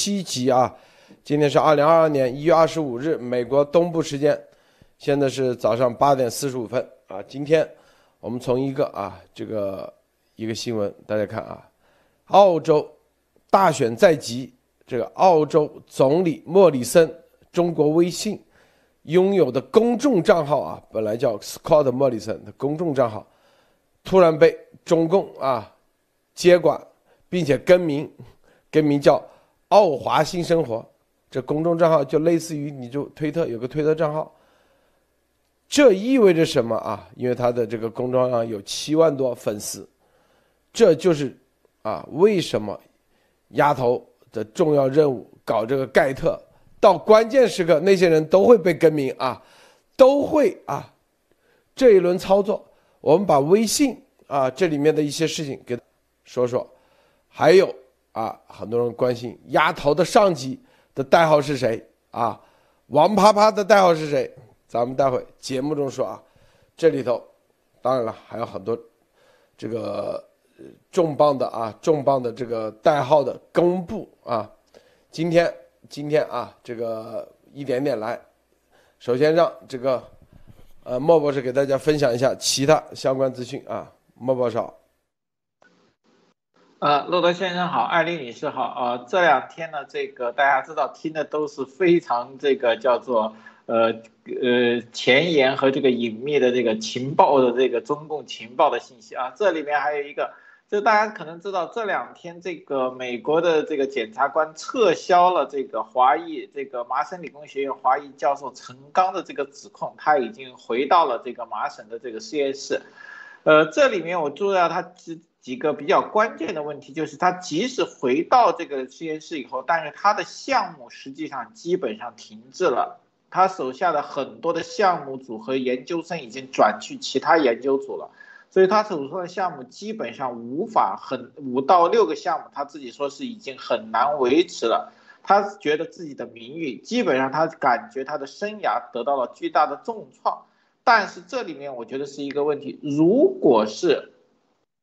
七集啊。今天是二零二二年一月二十五日，美国东部时间，现在是早上八点四十五分啊。今天我们从一个啊这个一个新闻，大家看啊，澳洲大选在即，这个澳洲总理莫里森中国微信拥有的公众账号啊，本来叫 Scott 莫里森的公众账号，突然被中共啊接管，并且更名，更名叫奥华新生活。这公众账号就类似于你就推特有个推特账号，这意味着什么啊？因为他的这个公众号有七万多粉丝，这就是啊为什么丫头的重要任务搞这个盖特，到关键时刻那些人都会被更名啊，都会啊这一轮操作，我们把微信啊这里面的一些事情给说说，还有啊很多人关心丫头的上级。的代号是谁啊？王啪啪的代号是谁？咱们待会节目中说啊。这里头，当然了，还有很多这个重磅的啊，重磅的这个代号的公布啊。今天，今天啊，这个一点点来。首先让这个呃莫博士给大家分享一下其他相关资讯啊。莫博士。呃，洛德先生好，艾丽女士好啊。这两天呢，这个大家知道听的都是非常这个叫做呃呃前沿和这个隐秘的这个情报的这个中共情报的信息啊。这里面还有一个，就大家可能知道，这两天这个美国的这个检察官撤销了这个华裔这个麻省理工学院华裔教授陈刚的这个指控，他已经回到了这个麻省的这个实验室。呃，这里面我注意到他。几个比较关键的问题，就是他即使回到这个实验室以后，但是他的项目实际上基本上停滞了，他手下的很多的项目组和研究生已经转去其他研究组了，所以他手上的项目基本上无法很五到六个项目，他自己说是已经很难维持了，他觉得自己的名誉基本上他感觉他的生涯得到了巨大的重创，但是这里面我觉得是一个问题，如果是。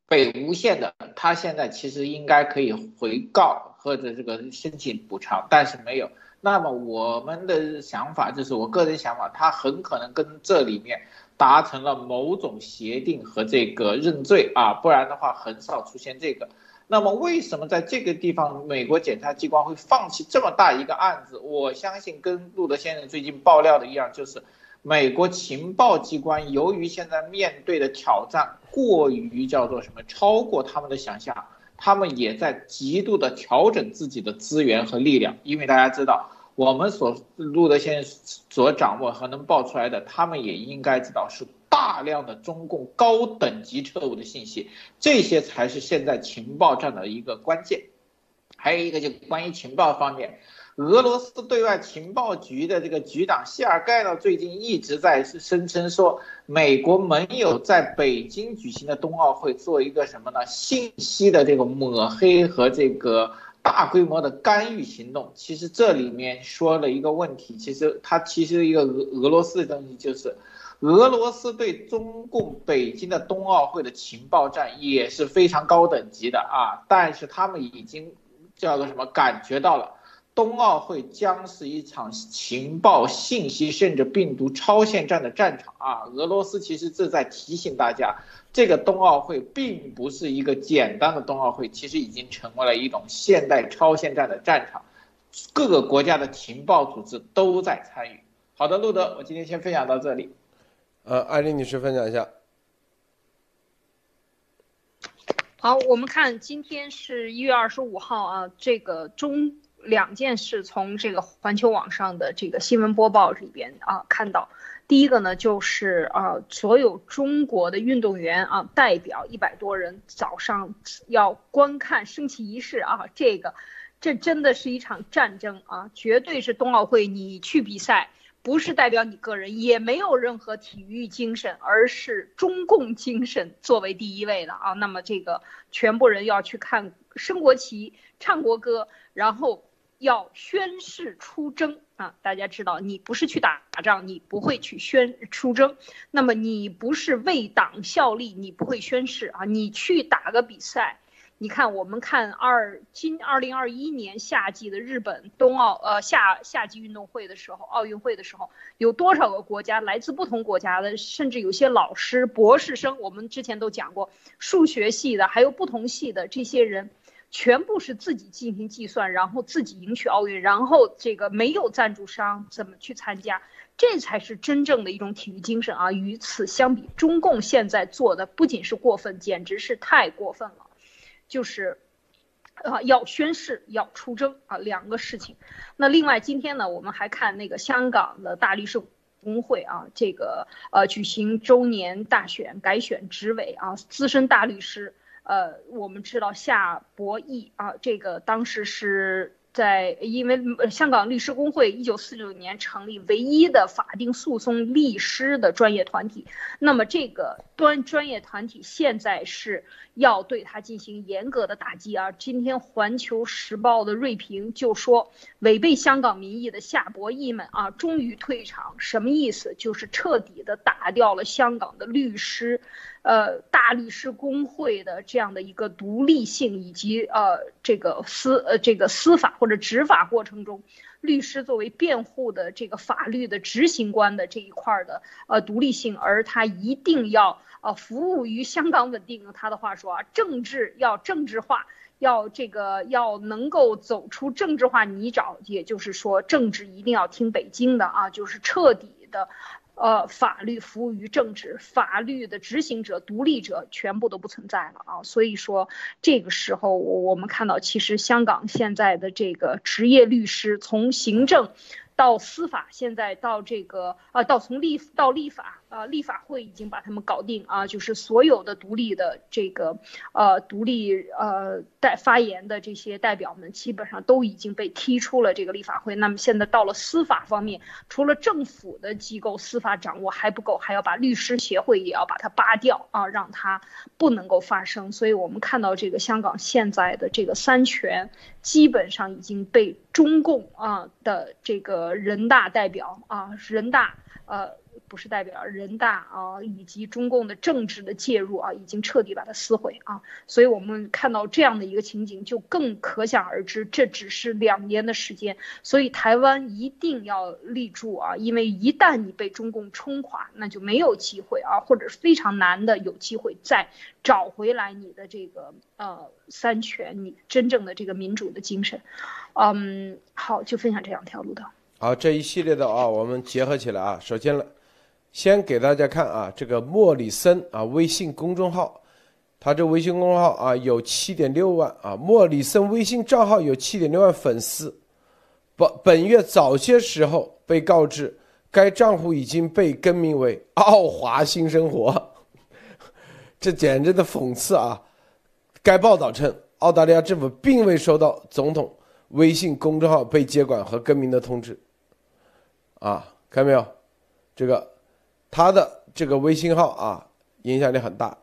被诬陷的，他现在其实应该可以回告或者这个申请补偿，但是没有。那么我们的想法就是，我个人想法，他很可能跟这里面达成了某种协定和这个认罪啊，不然的话很少出现这个。那么为什么在这个地方美国检察机关会放弃这么大一个案子？我相信跟路德先生最近爆料的一样，就是。美国情报机关由于现在面对的挑战过于叫做什么，超过他们的想象，他们也在极度的调整自己的资源和力量。因为大家知道，我们所录的现所掌握和能爆出来的，他们也应该知道是大量的中共高等级特务的信息，这些才是现在情报战的一个关键。还有一个就关于情报方面。俄罗斯对外情报局的这个局长谢尔盖呢，最近一直在声称说，美国没有在北京举行的冬奥会做一个什么呢？信息的这个抹黑和这个大规模的干预行动。其实这里面说了一个问题，其实它其实一个俄俄罗斯的东西就是，俄罗斯对中共北京的冬奥会的情报战也是非常高等级的啊，但是他们已经叫做什么感觉到了。冬奥会将是一场情报、信息甚至病毒超限战的战场啊！俄罗斯其实是在提醒大家，这个冬奥会并不是一个简单的冬奥会，其实已经成为了一种现代超限战的战场，各个国家的情报组织都在参与。好的，路德，我今天先分享到这里。呃，艾丽女士分享一下。好，我们看今天是一月二十五号啊，这个中。两件事从这个环球网上的这个新闻播报里边啊看到，第一个呢就是啊所有中国的运动员啊代表一百多人早上要观看升旗仪式啊，这个这真的是一场战争啊，绝对是冬奥会你去比赛不是代表你个人，也没有任何体育精神，而是中共精神作为第一位的啊。那么这个全部人要去看升国旗、唱国歌，然后。要宣誓出征啊！大家知道，你不是去打仗，你不会去宣出征。那么你不是为党效力，你不会宣誓啊！你去打个比赛，你看，我们看二今二零二一年夏季的日本冬奥呃夏夏季运动会的时候，奥运会的时候，有多少个国家来自不同国家的，甚至有些老师、博士生，我们之前都讲过，数学系的，还有不同系的这些人，全部是自己进行计算，然后自己赢取奥运，然后这个没有赞助商怎么去参加，这才是真正的一种体育精神啊！与此相比，中共现在做的不仅是过分，简直是太过分了。就是，啊，要宣誓，要出征啊，两个事情。那另外，今天呢，我们还看那个香港的大律师工会啊，这个呃举行周年大选，改选执委啊，资深大律师，呃，我们知道夏博义啊，这个当时是。在，因为香港律师工会一九四九年成立，唯一的法定诉讼律师的专业团体。那么这个端专业团体现在是要对他进行严格的打击啊！今天《环球时报》的锐评就说，违背香港民意的夏博义们啊，终于退场。什么意思？就是彻底的打掉了香港的律师。呃，大律师工会的这样的一个独立性，以及呃，这个司呃这个司法或者执法过程中，律师作为辩护的这个法律的执行官的这一块的呃独立性，而他一定要呃服务于香港稳定。他的话说啊，政治要政治化，要这个要能够走出政治化泥沼，也就是说，政治一定要听北京的啊，就是彻底的。呃，法律服务于政治，法律的执行者、独立者全部都不存在了啊！所以说，这个时候我我们看到，其实香港现在的这个职业律师从行政。到司法，现在到这个呃，到从立到立法呃，立法会已经把他们搞定啊，就是所有的独立的这个呃独立呃代发言的这些代表们，基本上都已经被踢出了这个立法会。那么现在到了司法方面，除了政府的机构司法掌握还不够，还要把律师协会也要把它扒掉啊，让它不能够发生。所以我们看到这个香港现在的这个三权。基本上已经被中共啊的这个人大代表啊，人大呃。不是代表人大啊，以及中共的政治的介入啊，已经彻底把它撕毁啊，所以我们看到这样的一个情景，就更可想而知，这只是两年的时间，所以台湾一定要立住啊，因为一旦你被中共冲垮，那就没有机会啊，或者是非常难的有机会再找回来你的这个呃三权，你真正的这个民主的精神，嗯，好，就分享这两条路的。好，这一系列的啊，我们结合起来啊，首先呢。先给大家看啊，这个莫里森啊，微信公众号，他这微信公众号啊有七点六万啊，莫里森微信账号有七点六万粉丝。本本月早些时候被告知，该账户已经被更名为“奥华新生活”，这简直的讽刺啊！该报道称，澳大利亚政府并未收到总统微信公众号被接管和更名的通知。啊，看到没有？这个。他的这个微信号啊，影响力很大。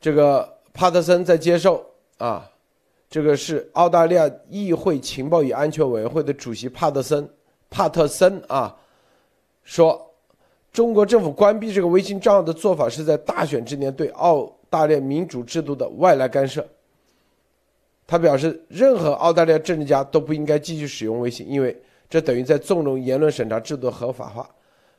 这个帕特森在接受啊，这个是澳大利亚议会情报与安全委员会的主席帕特森，帕特森啊，说中国政府关闭这个微信账号的做法是在大选之年对澳大利亚民主制度的外来干涉。他表示，任何澳大利亚政治家都不应该继续使用微信，因为这等于在纵容言论审查制度的合法化。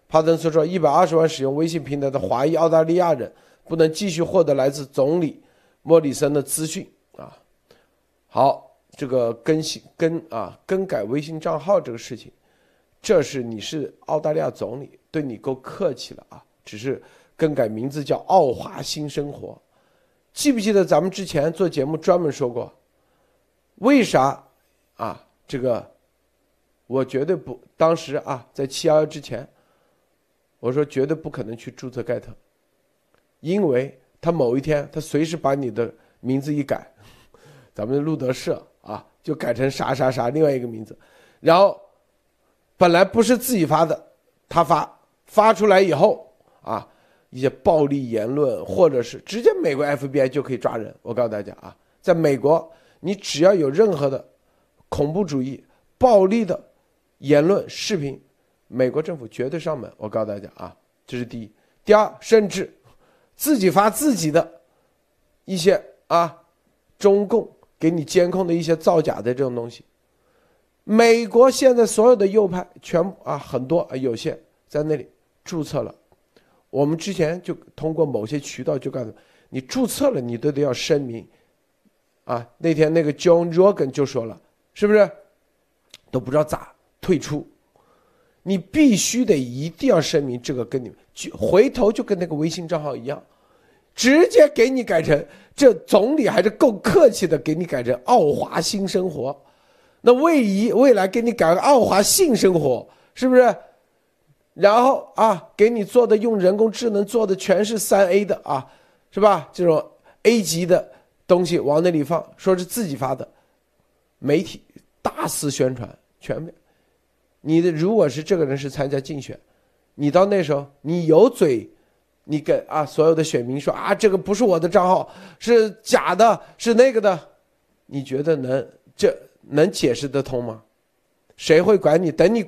帕登斯说：“一百二十万使用微信平台的华裔澳大利亚人不能继续获得来自总理莫里森的资讯啊！好，这个更新更啊更改微信账号这个事情，这是你是澳大利亚总理，对你够客气了啊！只是更改名字叫澳华新生活，记不记得咱们之前做节目专门说过，为啥啊？这个我绝对不，当时啊在七幺幺之前。”我说绝对不可能去注册盖特，因为他某一天他随时把你的名字一改，咱们路德社啊就改成啥啥啥另外一个名字，然后本来不是自己发的，他发发出来以后啊一些暴力言论或者是直接美国 FBI 就可以抓人。我告诉大家啊，在美国你只要有任何的恐怖主义、暴力的言论视频。美国政府绝对上门，我告诉大家啊，这是第一。第二，甚至自己发自己的一些啊中共给你监控的一些造假的这种东西。美国现在所有的右派全部啊，很多啊，有些在那里注册了。我们之前就通过某些渠道就告诉你，注册了你都得要声明。啊，那天那个 John Rogan 就说了，是不是？都不知道咋退出，你必须得一定要声明这个跟你们，就回头就跟那个微信账号一样，直接给你改成这总理还是够客气的，给你改成奥华新生活。那未以未来给你改个奥华性生活，是不是？然后啊，给你做的用人工智能做的全是三 A 的啊，是吧？这种 A 级的东西往那里放，说是自己发的，媒体大肆宣传，全面。你的如果是这个人是参加竞选，你到那时候你有嘴，你跟啊所有的选民说啊这个不是我的账号，是假的，是那个的，你觉得能这？能解释得通吗？谁会管你？等你，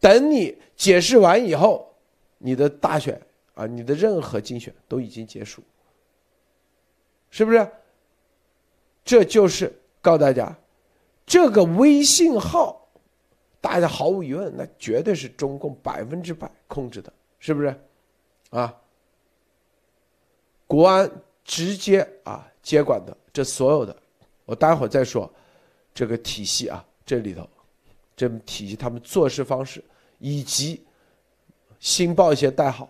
等你解释完以后，你的大选啊，你的任何竞选都已经结束，是不是？这就是告诉大家，这个微信号，大家毫无疑问，那绝对是中共百分之百控制的，是不是？啊，国安直接啊接管的这所有的，我待会儿再说。这个体系啊，这里头，这体系他们做事方式，以及新报一些代号，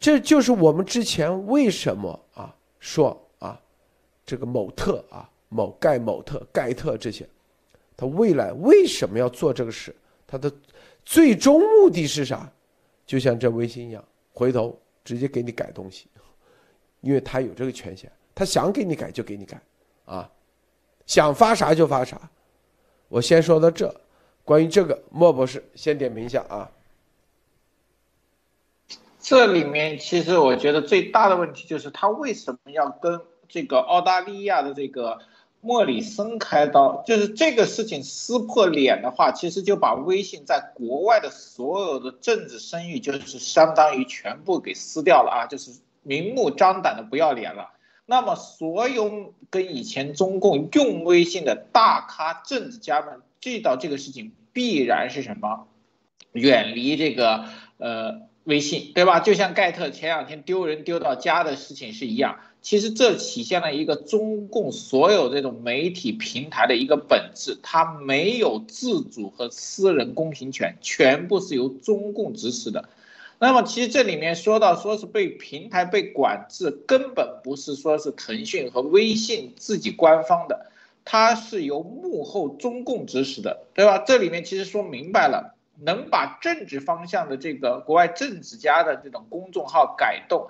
这就是我们之前为什么啊说啊，这个某特啊、某盖、某特、盖特这些，他未来为什么要做这个事？他的最终目的是啥？就像这微信一样，回头直接给你改东西，因为他有这个权限，他想给你改就给你改，啊。想发啥就发啥，我先说到这。关于这个，莫博士先点评一下啊。这里面其实我觉得最大的问题就是他为什么要跟这个澳大利亚的这个莫里森开刀？就是这个事情撕破脸的话，其实就把微信在国外的所有的政治声誉，就是相当于全部给撕掉了啊，就是明目张胆的不要脸了。那么，所有跟以前中共用微信的大咖政治家们遇到这个事情，必然是什么？远离这个呃微信，对吧？就像盖特前两天丢人丢到家的事情是一样。其实这体现了一个中共所有这种媒体平台的一个本质，它没有自主和私人公平权，全部是由中共指使的。那么其实这里面说到，说是被平台被管制，根本不是说是腾讯和微信自己官方的，它是由幕后中共指使的，对吧？这里面其实说明白了，能把政治方向的这个国外政治家的这种公众号改动，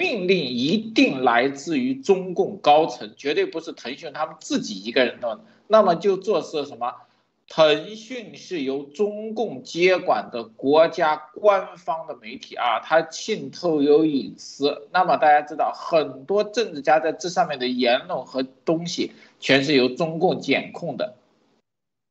命令一定来自于中共高层，绝对不是腾讯他们自己一个人弄的。那么就做是什么？腾讯是由中共接管的国家官方的媒体啊，它浸透有隐私。那么大家知道，很多政治家在这上面的言论和东西，全是由中共监控的。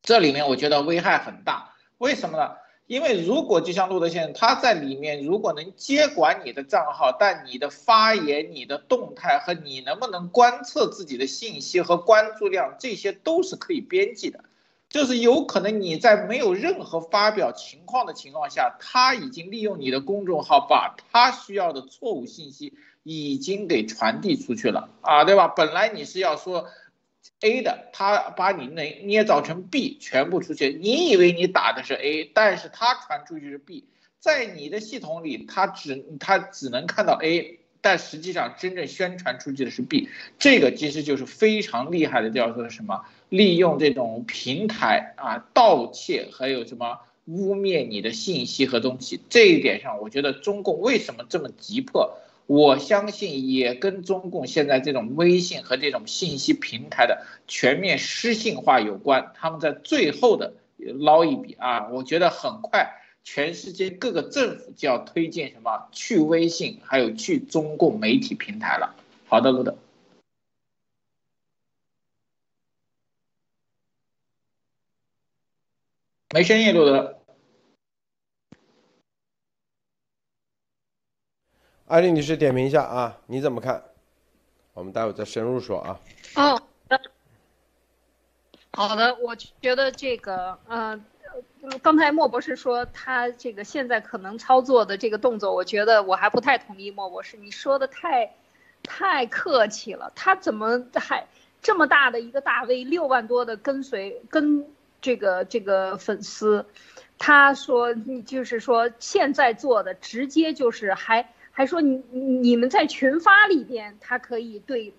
这里面我觉得危害很大。为什么呢？因为如果就像路德先生他在里面，如果能接管你的账号，但你的发言、你的动态和你能不能观测自己的信息和关注量，这些都是可以编辑的。就是有可能你在没有任何发表情况的情况下，他已经利用你的公众号把他需要的错误信息已经给传递出去了啊，对吧？本来你是要说 A 的，他把你那捏造成 B 全部出去，你以为你打的是 A，但是他传出去是 B，在你的系统里，他只他只能看到 A，但实际上真正宣传出去的是 B，这个其实就是非常厉害的，叫做什么？利用这种平台啊，盗窃还有什么污蔑你的信息和东西，这一点上，我觉得中共为什么这么急迫？我相信也跟中共现在这种微信和这种信息平台的全面失信化有关。他们在最后的捞一笔啊，我觉得很快，全世界各个政府就要推荐什么去微信，还有去中共媒体平台了。好的，路德。没声音，录的。艾丽女士点评一下啊，你怎么看？我们待会再深入说啊。哦，好的，我觉得这个呃。刚才莫博士说他这个现在可能操作的这个动作，我觉得我还不太同意莫博士，你说的太，太客气了。他怎么还这么大的一个大 V，六万多的跟随跟这个这个粉丝，他说你就是说现在做的直接就是还还说你你们在群发里边，他可以对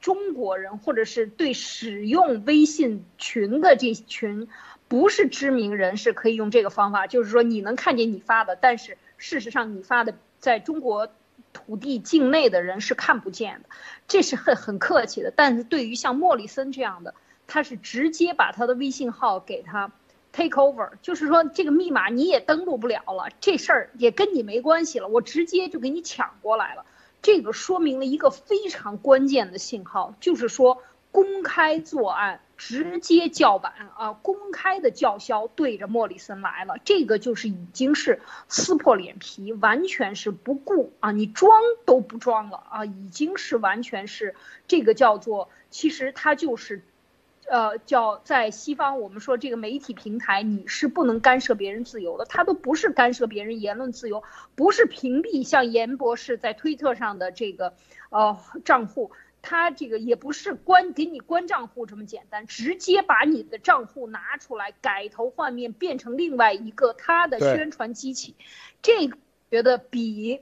中国人或者是对使用微信群的这群。不是知名人士可以用这个方法，就是说你能看见你发的，但是事实上你发的在中国土地境内的人是看不见的，这是很很客气的。但是对于像莫里森这样的，他是直接把他的微信号给他 take over，就是说这个密码你也登录不了了，这事儿也跟你没关系了，我直接就给你抢过来了。这个说明了一个非常关键的信号，就是说公开作案。直接叫板啊！公开的叫嚣对着莫里森来了，这个就是已经是撕破脸皮，完全是不顾啊！你装都不装了啊！已经是完全是这个叫做，其实他就是，呃，叫在西方我们说这个媒体平台你是不能干涉别人自由的，他都不是干涉别人言论自由，不是屏蔽像严博士在推特上的这个呃账户。他这个也不是关给你关账户这么简单，直接把你的账户拿出来改头换面，变成另外一个他的宣传机器，这个觉得比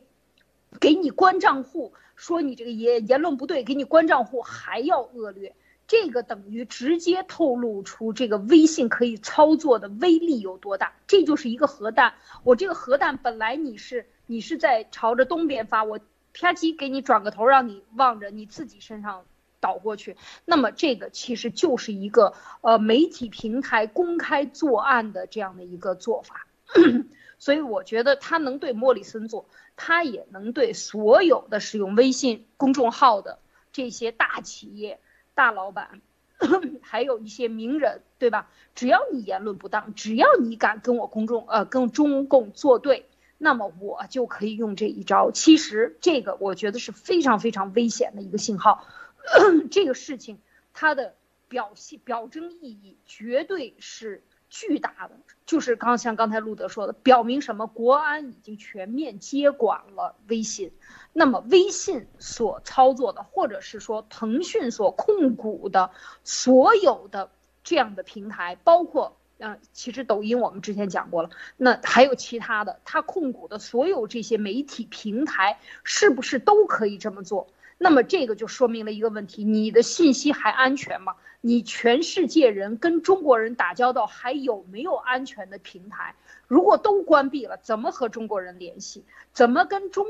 给你关账户说你这个言言论不对，给你关账户还要恶劣。这个等于直接透露出这个微信可以操作的威力有多大。这就是一个核弹，我这个核弹本来你是你是在朝着东边发，我。啪叽，给你转个头，让你望着你自己身上倒过去。那么这个其实就是一个呃媒体平台公开作案的这样的一个做法。所以我觉得他能对莫里森做，他也能对所有的使用微信公众号的这些大企业、大老板，还有一些名人，对吧？只要你言论不当，只要你敢跟我公众呃跟中共作对。那么我就可以用这一招。其实这个我觉得是非常非常危险的一个信号。这个事情它的表现表征意义绝对是巨大的。就是刚像刚才路德说的，表明什么？国安已经全面接管了微信。那么微信所操作的，或者是说腾讯所控股的所有的这样的平台，包括。嗯，其实抖音我们之前讲过了，那还有其他的，他控股的所有这些媒体平台是不是都可以这么做？那么这个就说明了一个问题：你的信息还安全吗？你全世界人跟中国人打交道还有没有安全的平台？如果都关闭了，怎么和中国人联系？怎么跟中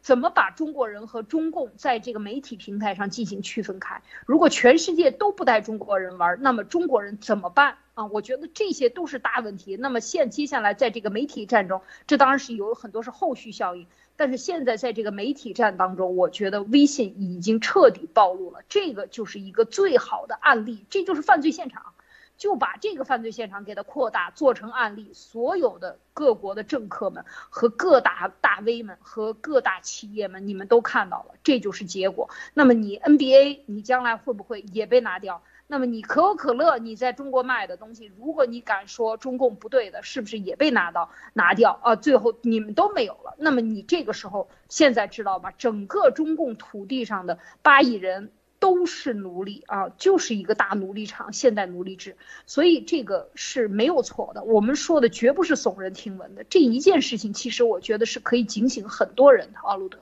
怎么把中国人和中共在这个媒体平台上进行区分开？如果全世界都不带中国人玩，那么中国人怎么办啊？我觉得这些都是大问题。那么现接下来在这个媒体战中，这当然是有很多是后续效应。但是现在在这个媒体战当中，我觉得微信已经彻底暴露了，这个就是一个最好的案例，这就是犯罪现场，就把这个犯罪现场给它扩大做成案例，所有的各国的政客们和各大大 V 们和各大企业们，你们都看到了，这就是结果。那么你 NBA，你将来会不会也被拿掉？那么你可口可乐，你在中国卖的东西，如果你敢说中共不对的，是不是也被拿到拿掉啊？最后你们都没有了。那么你这个时候现在知道吧？整个中共土地上的八亿人都是奴隶啊，就是一个大奴隶场，现代奴隶制。所以这个是没有错的，我们说的绝不是耸人听闻的。这一件事情，其实我觉得是可以警醒很多人的。阿路德，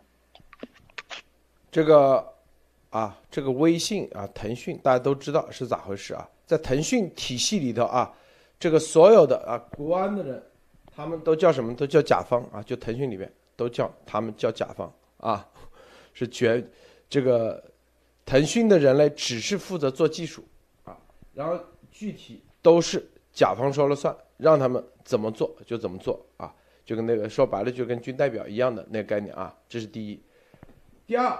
这个。啊，这个微信啊，腾讯大家都知道是咋回事啊？在腾讯体系里头啊，这个所有的啊国安的人，他们都叫什么？都叫甲方啊，就腾讯里面都叫他们叫甲方啊，是绝这个腾讯的人类只是负责做技术啊，然后具体都是甲方说了算，让他们怎么做就怎么做啊，就跟那个说白了就跟军代表一样的那个概念啊，这是第一，第二。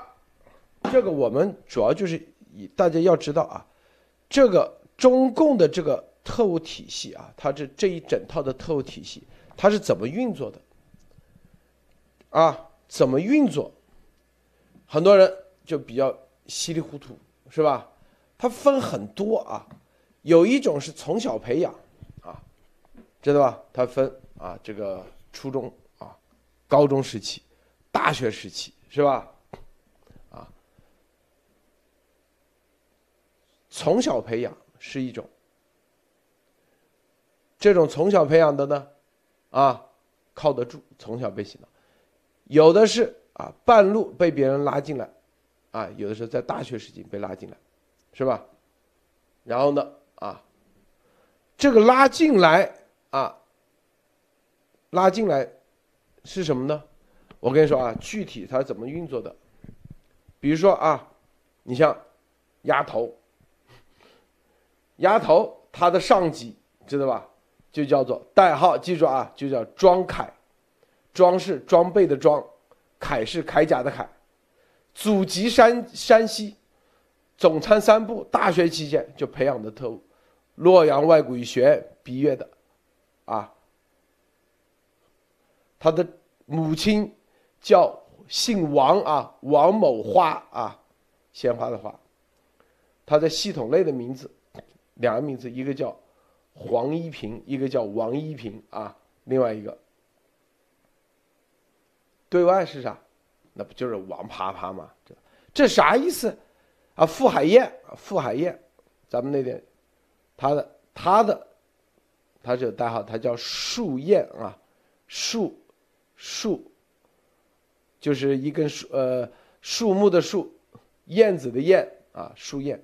这个我们主要就是以大家要知道啊，这个中共的这个特务体系啊，它这这一整套的特务体系，它是怎么运作的？啊，怎么运作？很多人就比较稀里糊涂，是吧？它分很多啊，有一种是从小培养，啊，知道吧？它分啊，这个初中啊、高中时期、大学时期，是吧？从小培养是一种，这种从小培养的呢，啊，靠得住，从小被洗脑；有的是啊，半路被别人拉进来，啊，有的时候在大学时期被拉进来。是吧？然后呢？啊，这个拉进来啊，拉进来是什么呢？我跟你说啊，具体它怎么运作的？比如说啊，你像丫头，丫头她的上级知道吧？就叫做代号，记住啊，就叫庄凯，庄是装备的庄，凯是铠甲的铠，祖籍山山西。总参三部，大学期间就培养的特务，洛阳外国语学院毕业的，啊，他的母亲叫姓王啊，王某花啊，鲜花的花。他在系统内的名字，两个名字，一个叫黄一平，一个叫王一平啊，另外一个对外是啥？那不就是王啪啪吗？这这啥意思？啊，傅海燕，傅海燕，咱们那点，他的他的，他这个代号，他叫树燕啊，树树，就是一根树呃树木的树，燕子的燕啊，树燕。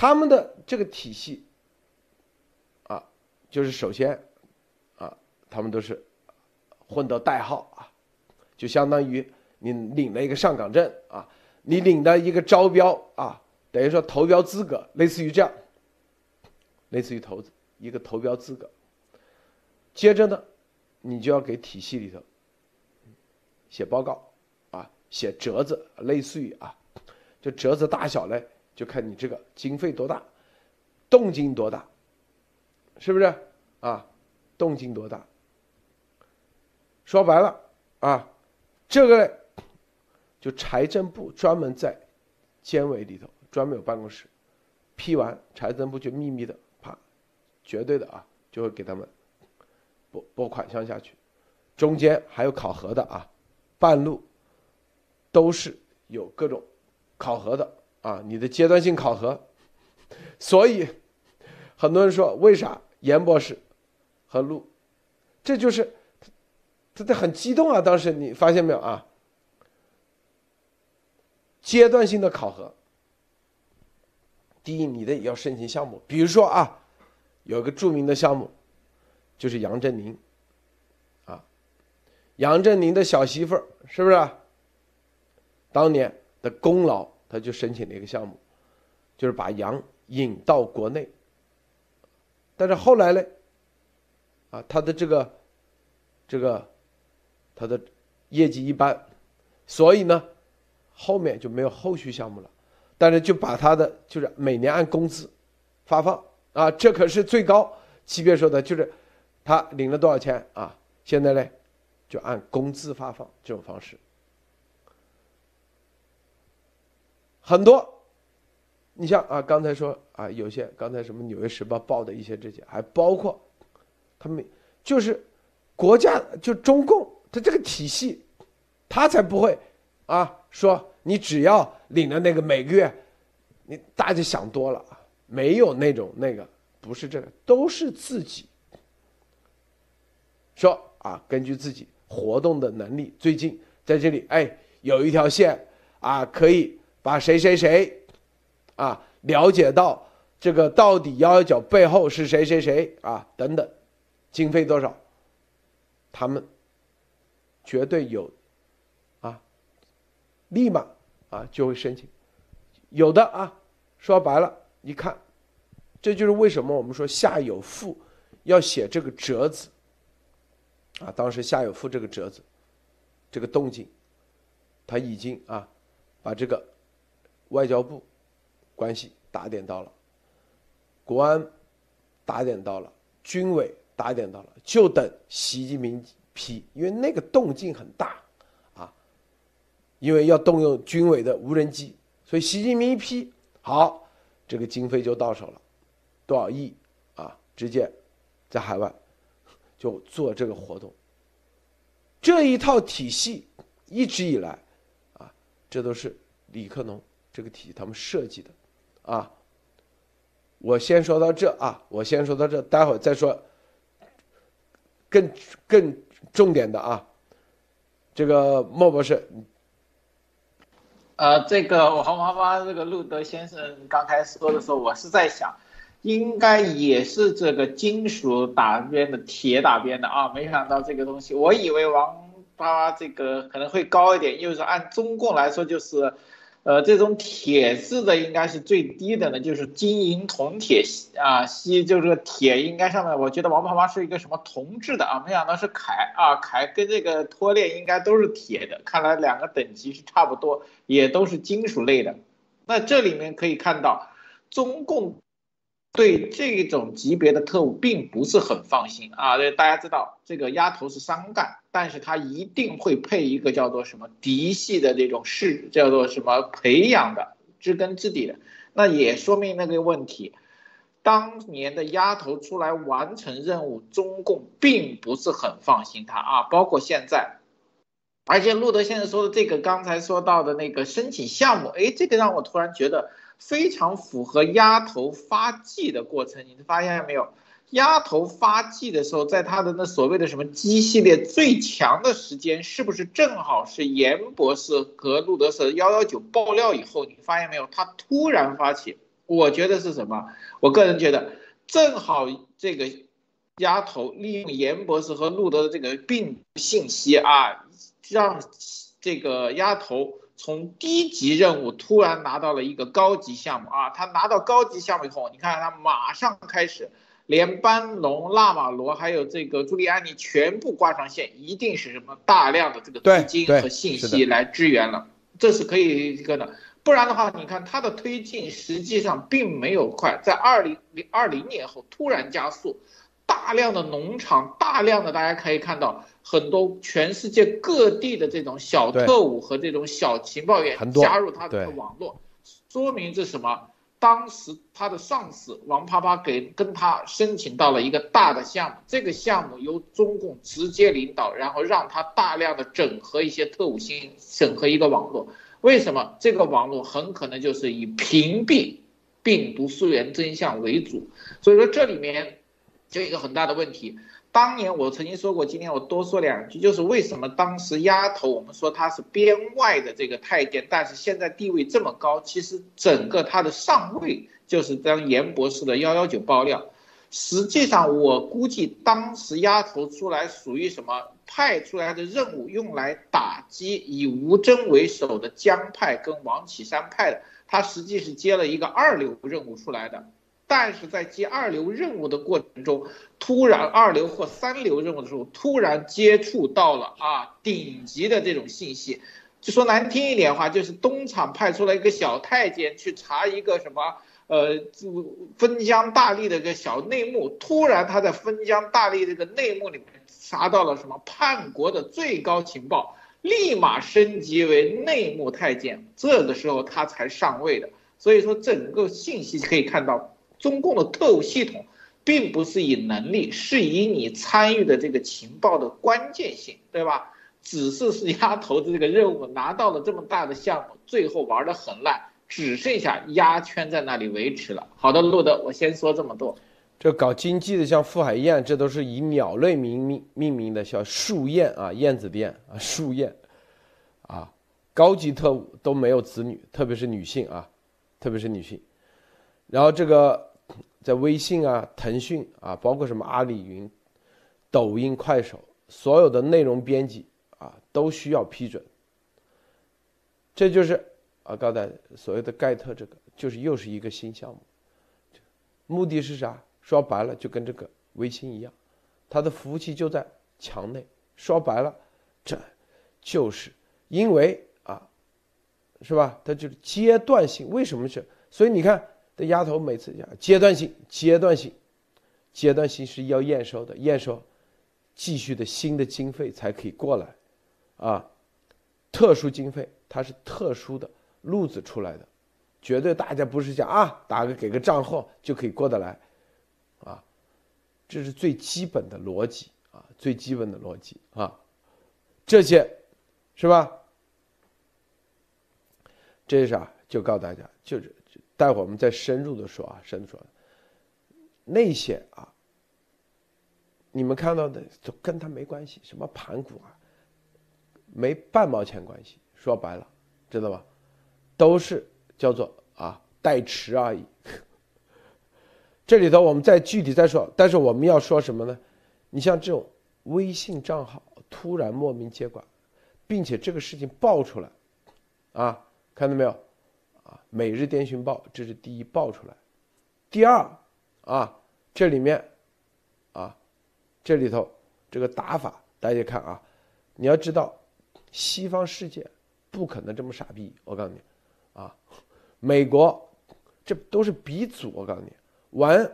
他们的这个体系，啊，就是首先，啊，他们都是混得代号啊，就相当于你领了一个上岗证啊。你领的一个招标啊，等于说投标资格，类似于这样，类似于投资一个投标资格。接着呢，你就要给体系里头写报告啊，写折子，类似于啊，这折子大小嘞，就看你这个经费多大，动静多大，是不是啊？动静多大？说白了啊，这个。就财政部专门在监委里头专门有办公室，批完财政部就秘密的啪，绝对的啊，就会给他们拨拨款项下去，中间还有考核的啊，半路都是有各种考核的啊，你的阶段性考核，所以很多人说为啥严博士和陆，这就是他他很激动啊，当时你发现没有啊？阶段性的考核，第一，你的也要申请项目，比如说啊，有个著名的项目，就是杨振宁，啊，杨振宁的小媳妇儿是不是？当年的功劳，他就申请了一个项目，就是把羊引到国内。但是后来呢，啊，他的这个，这个，他的业绩一般，所以呢。后面就没有后续项目了，但是就把他的就是每年按工资发放啊，这可是最高级别说的，就是他领了多少钱啊？现在呢，就按工资发放这种方式。很多，你像啊，刚才说啊，有些刚才什么《纽约时报》报的一些这些，还包括他们就是国家就中共他这个体系，他才不会啊说。你只要领了那个每个月，你大家想多了啊，没有那种那个，不是这个，都是自己说啊，根据自己活动的能力，最近在这里，哎，有一条线啊，可以把谁谁谁啊了解到这个到底幺幺九背后是谁谁谁啊等等，经费多少，他们绝对有。啊立马啊就会申请，有的啊说白了，你看，这就是为什么我们说夏有富要写这个折子啊。当时夏有富这个折子，这个动静，他已经啊把这个外交部关系打点到了，国安打点到了，军委打点到了，就等习近平批，因为那个动静很大。啊因为要动用军委的无人机，所以习近平一批好，这个经费就到手了，多少亿啊？直接在海外就做这个活动。这一套体系一直以来啊，这都是李克农这个体系他们设计的啊。我先说到这啊，我先说到这，待会儿再说更更重点的啊。这个莫博士，呃，这个王妈妈，这个路德先生刚才说的时候，我是在想，应该也是这个金属打边的铁打边的啊，没想到这个东西，我以为王妈妈这个可能会高一点，因为说按中共来说就是。呃，这种铁质的应该是最低的呢，就是金银铜铁啊，锡就是铁，应该上面我觉得王妈妈是一个什么铜制的啊，没想到是铠啊，铠跟这个托链应该都是铁的，看来两个等级是差不多，也都是金属类的。那这里面可以看到，中共。对这种级别的特务并不是很放心啊！对，大家知道这个丫头是商干，但是他一定会配一个叫做什么嫡系的这种是叫做什么培养的知根知底的，那也说明那个问题，当年的丫头出来完成任务，中共并不是很放心他啊，包括现在，而且路德先生说的这个刚才说到的那个申请项目，哎，这个让我突然觉得。非常符合鸭头发迹的过程，你发现没有？鸭头发迹的时候，在他的那所谓的什么鸡系列最强的时间，是不是正好是严博士和路德社幺幺九爆料以后？你发现没有？他突然发起，我觉得是什么？我个人觉得，正好这个丫头利用严博士和路德的这个病信息啊，让这个丫头。从低级任务突然拿到了一个高级项目啊！他拿到高级项目以后，你看他马上开始，连班农、纳瓦罗还有这个朱利安尼全部挂上线，一定是什么大量的这个资金和信息来支援了，这是可以这个的。不然的话，你看他的推进实际上并没有快，在二零零二零年后突然加速。大量的农场，大量的大家可以看到很多全世界各地的这种小特务和这种小情报员加入他的网络，说明这什么？当时他的上司王啪啪给跟他申请到了一个大的项目，这个项目由中共直接领导，然后让他大量的整合一些特务星，整合一个网络。为什么？这个网络很可能就是以屏蔽病毒溯源真相为主，所以说这里面。就一个很大的问题，当年我曾经说过，今天我多说两句，就是为什么当时丫头我们说他是编外的这个太监，但是现在地位这么高，其实整个他的上位就是当严博士的幺幺九爆料。实际上我估计当时丫头出来属于什么派出来的任务，用来打击以吴征为首的江派跟王岐山派的，他实际是接了一个二流任务出来的。但是在接二流任务的过程中，突然二流或三流任务的时候，突然接触到了啊顶级的这种信息，就说难听一点的话，就是东厂派出来一个小太监去查一个什么呃分江大吏的一个小内幕，突然他在分江大吏这个内幕里面查到了什么叛国的最高情报，立马升级为内幕太监，这个时候他才上位的。所以说整个信息可以看到。中共的特务系统，并不是以能力，是以你参与的这个情报的关键性，对吧？只是是压头的这个任务拿到了这么大的项目，最后玩的很烂，只剩下压圈在那里维持了。好的，路德，我先说这么多。这搞经济的像傅海燕，这都是以鸟类命名命名的，像树燕啊，燕子店啊，树燕，啊，高级特务都没有子女，特别是女性啊，特别是女性，然后这个。在微信啊、腾讯啊，包括什么阿里云、抖音、快手，所有的内容编辑啊，都需要批准。这就是啊，刚才所谓的盖特这个，就是又是一个新项目。目的是啥？说白了，就跟这个微信一样，它的服务器就在墙内。说白了，这就是因为啊，是吧？它就是阶段性。为什么是？所以你看。这丫头每次讲阶段性、阶段性、阶段性是要验收的，验收继续的新的经费才可以过来，啊，特殊经费，它是特殊的路子出来的，绝对大家不是讲啊，打个给个账号就可以过得来，啊，这是最基本的逻辑啊，最基本的逻辑啊，这些是吧？这是啥？就告诉大家，就是待会儿我们再深入的说啊，深入说那些啊，你们看到的都跟他没关系，什么盘股啊。没半毛钱关系，说白了，知道吧？都是叫做啊代持而已。这里头我们再具体再说，但是我们要说什么呢？你像这种微信账号突然莫名接管，并且这个事情爆出来，啊，看到没有？啊，《每日电讯报》这是第一爆出来，第二啊，这里面啊，这里头这个打法，大家看啊，你要知道。西方世界不可能这么傻逼，我告诉你，啊，美国这都是鼻祖，我告诉你，玩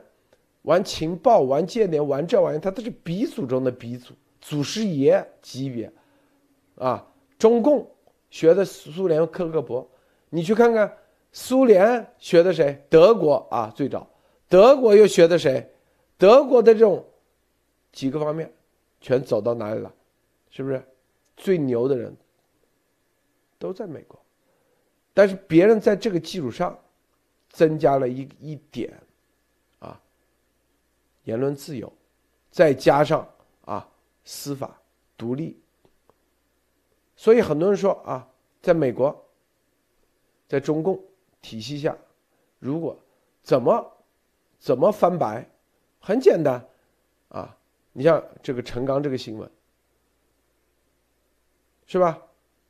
玩情报、玩间谍、玩这玩意，他都是鼻祖中的鼻祖，祖师爷级别，啊，中共学的苏联克格勃，你去看看苏联学的谁？德国啊，最早，德国又学的谁？德国的这种几个方面，全走到哪里了？是不是？最牛的人都在美国，但是别人在这个基础上增加了一一点啊，言论自由，再加上啊司法独立，所以很多人说啊，在美国，在中共体系下，如果怎么怎么翻白，很简单啊，你像这个陈刚这个新闻。是吧？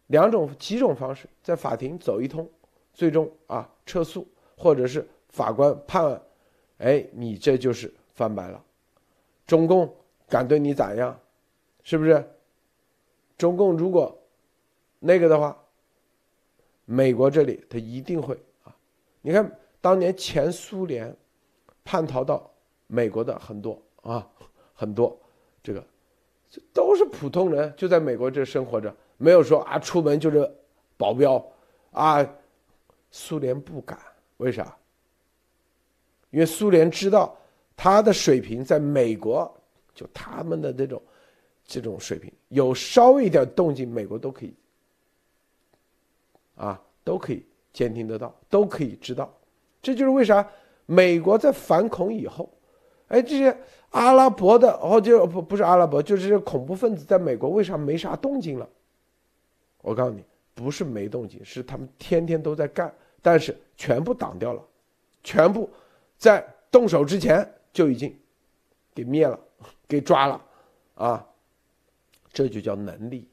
两种几种方式在法庭走一通，最终啊撤诉，或者是法官判，哎，你这就是翻白了。中共敢对你咋样？是不是？中共如果那个的话，美国这里他一定会。你看当年前苏联叛逃到美国的很多啊，很多这个这都是普通人，就在美国这生活着。没有说啊，出门就是保镖，啊，苏联不敢，为啥？因为苏联知道他的水平在美国，就他们的这种这种水平，有稍微一点动静，美国都可以，啊，都可以监听得到，都可以知道。这就是为啥美国在反恐以后，哎，这些阿拉伯的哦，就不不是阿拉伯，就是恐怖分子在美国为啥没啥动静了？我告诉你，不是没动静，是他们天天都在干，但是全部挡掉了，全部在动手之前就已经给灭了，给抓了，啊，这就叫能力，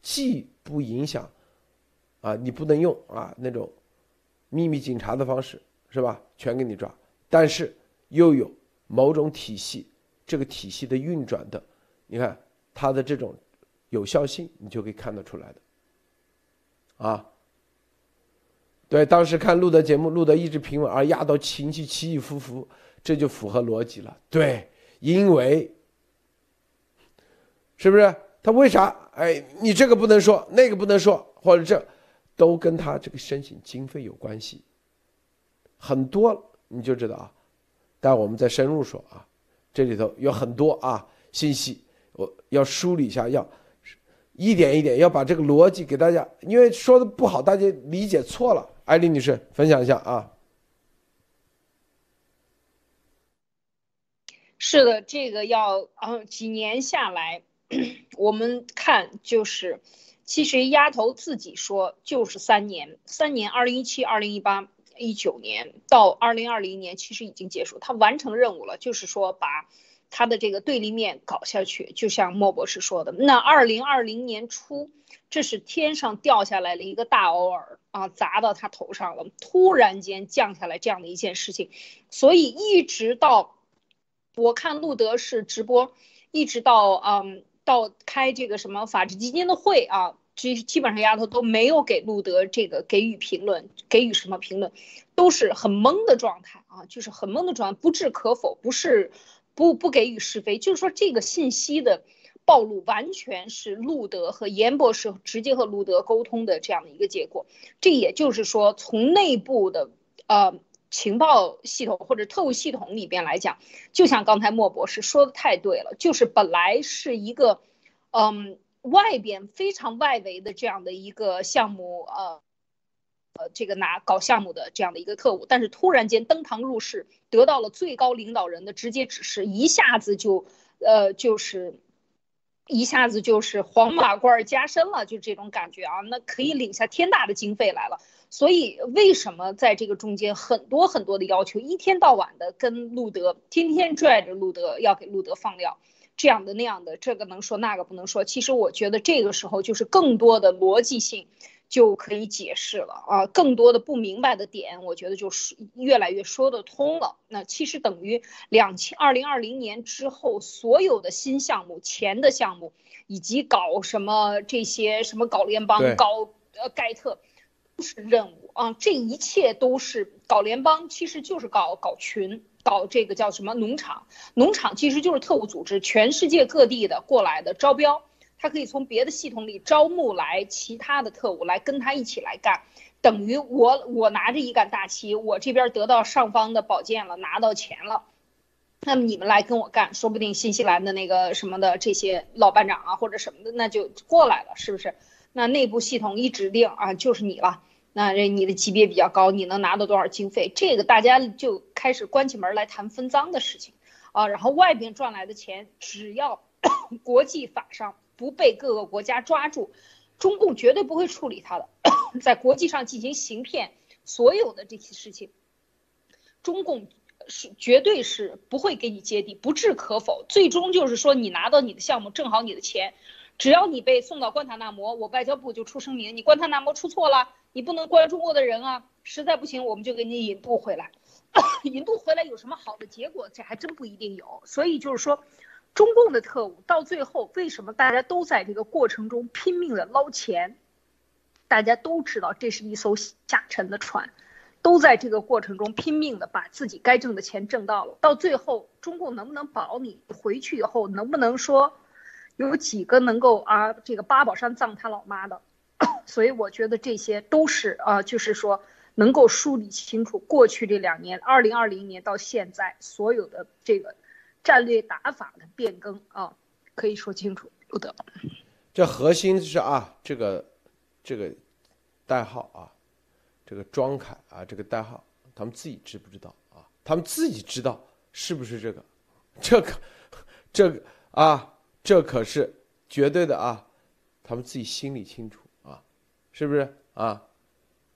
既不影响，啊，你不能用啊那种秘密警察的方式，是吧？全给你抓，但是又有某种体系，这个体系的运转的，你看它的这种有效性，你就可以看得出来的。啊，对，当时看录的节目，录的一直平稳，而压到情绪起起伏伏，这就符合逻辑了。对，因为是不是他为啥？哎，你这个不能说，那个不能说，或者这都跟他这个申请经费有关系。很多你就知道啊，但我们再深入说啊，这里头有很多啊信息，我要梳理一下，要。一点一点要把这个逻辑给大家，因为说的不好，大家理解错了。艾丽女士，分享一下啊。是的，这个要嗯几年下来，我们看就是，其实丫头自己说就是三年，三年，二零一七、二零一八、一九年到二零二零年，其实已经结束，他完成任务了，就是说把。他的这个对立面搞下去，就像莫博士说的，那二零二零年初，这是天上掉下来了一个大偶尔啊，砸到他头上了，突然间降下来这样的一件事情，所以一直到我看路德是直播，一直到嗯到开这个什么法治基金的会啊，基基本上丫头都没有给路德这个给予评论，给予什么评论，都是很懵的状态啊，就是很懵的状态，不置可否，不是。不不给予是非，就是说这个信息的暴露完全是路德和严博士直接和路德沟通的这样的一个结果。这也就是说，从内部的呃情报系统或者特务系统里边来讲，就像刚才莫博士说的太对了，就是本来是一个嗯外边非常外围的这样的一个项目呃。呃，这个拿搞项目的这样的一个特务，但是突然间登堂入室，得到了最高领导人的直接指示，一下子就，呃，就是，一下子就是黄马褂加身了，就这种感觉啊，那可以领下天大的经费来了。所以为什么在这个中间很多很多的要求，一天到晚的跟路德，天天拽着路德要给路德放料，这样的那样的，这个能说那个不能说。其实我觉得这个时候就是更多的逻辑性。就可以解释了啊，更多的不明白的点，我觉得就是越来越说得通了。那其实等于两千二零二零年之后所有的新项目、钱的项目，以及搞什么这些什么搞联邦、搞呃盖特，都是任务啊。这一切都是搞联邦，其实就是搞搞群，搞这个叫什么农场？农场其实就是特务组织，全世界各地的过来的招标。他可以从别的系统里招募来其他的特务来跟他一起来干，等于我我拿着一杆大旗，我这边得到上方的宝剑了，拿到钱了，那么你们来跟我干，说不定新西兰的那个什么的这些老班长啊或者什么的那就过来了，是不是？那内部系统一指定啊就是你了，那这你的级别比较高，你能拿到多少经费？这个大家就开始关起门来谈分赃的事情啊，然后外边赚来的钱，只要 国际法上。不被各个国家抓住，中共绝对不会处理他的，在国际上进行行骗，所有的这些事情，中共是绝对是不会给你接地，不置可否。最终就是说，你拿到你的项目，挣好你的钱，只要你被送到关塔那摩，我外交部就出声明，你关塔那摩出错了，你不能关中国的人啊，实在不行，我们就给你引渡回来。引渡回来有什么好的结果？这还真不一定有。所以就是说。中共的特务到最后，为什么大家都在这个过程中拼命的捞钱？大家都知道这是一艘下沉的船，都在这个过程中拼命的把自己该挣的钱挣到了。到最后，中共能不能保你回去以后，能不能说有几个能够啊这个八宝山葬他老妈的？所以我觉得这些都是啊，就是说能够梳理清楚过去这两年，二零二零年到现在所有的这个。战略打法的变更啊，可以说清楚。有的，这核心是啊，这个这个代号啊，这个庄凯啊，这个代号，他们自己知不知道啊？他们自己知道是不是这个？这个这个啊，这可是绝对的啊，他们自己心里清楚，是不是啊？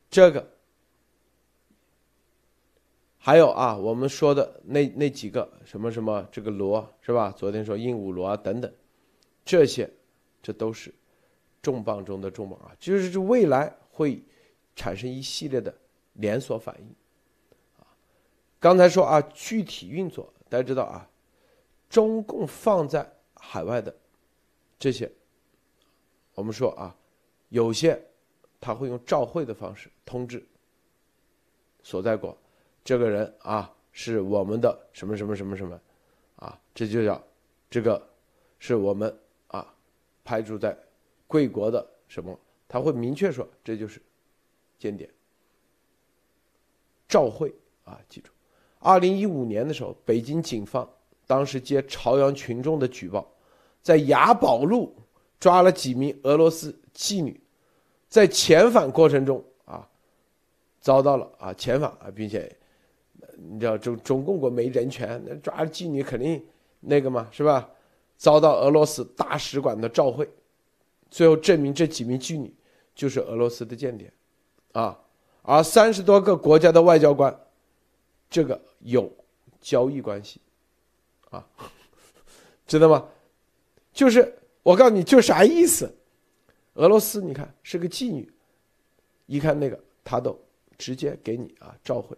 这个。还有啊，我们说的那那几个什么什么这个螺是吧？昨天说鹦鹉螺啊等等，这些，这都是重磅中的重磅啊！就是这未来会产生一系列的连锁反应啊。刚才说啊，具体运作大家知道啊，中共放在海外的这些，我们说啊，有些他会用召会的方式通知所在国。这个人啊，是我们的什么什么什么什么，啊，这就叫，这个，是我们啊，派驻在贵国的什么？他会明确说这就是间谍。赵慧啊，记住，二零一五年的时候，北京警方当时接朝阳群众的举报，在雅宝路抓了几名俄罗斯妓女，在遣返过程中啊，遭到了啊遣返啊，并且。你知道中中共国没人权，那抓妓女肯定那个嘛，是吧？遭到俄罗斯大使馆的召会，最后证明这几名妓女就是俄罗斯的间谍，啊，而三十多个国家的外交官，这个有交易关系，啊，知道吗？就是我告诉你，就啥意思？俄罗斯你看是个妓女，一看那个他都直接给你啊召回。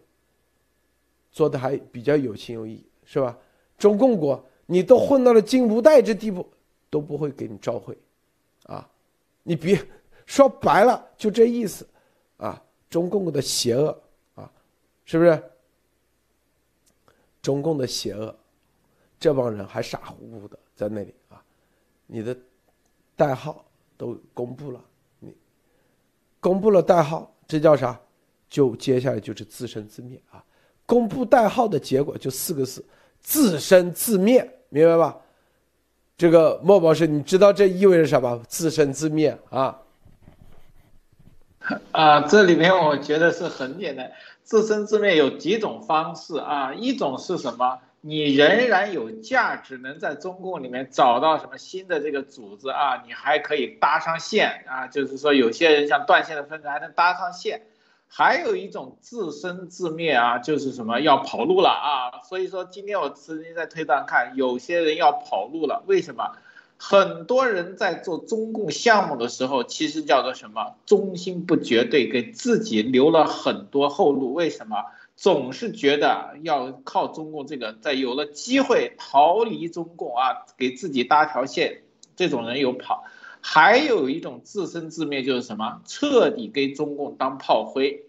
做的还比较有情有义，是吧？中共国你都混到了金无代这地步，都不会给你召回，啊，你别说白了就这意思，啊，中共的邪恶啊，是不是？中共的邪恶，这帮人还傻乎乎的在那里啊，你的代号都公布了，你公布了代号，这叫啥？就接下来就是自生自灭啊！公布代号的结果就四个字：自生自灭，明白吧？这个莫博士，你知道这意味着什么？自生自灭啊！啊，这里面我觉得是很简单，自生自灭有几种方式啊，一种是什么？你仍然有价值，能在中共里面找到什么新的这个组织啊？你还可以搭上线啊，就是说有些人像断线的分子还能搭上线。还有一种自生自灭啊，就是什么要跑路了啊。所以说今天我曾经在推断看，有些人要跑路了，为什么？很多人在做中共项目的时候，其实叫做什么？忠心不绝对，给自己留了很多后路。为什么？总是觉得要靠中共这个，在有了机会逃离中共啊，给自己搭条线，这种人有跑。还有一种自生自灭，就是什么？彻底给中共当炮灰，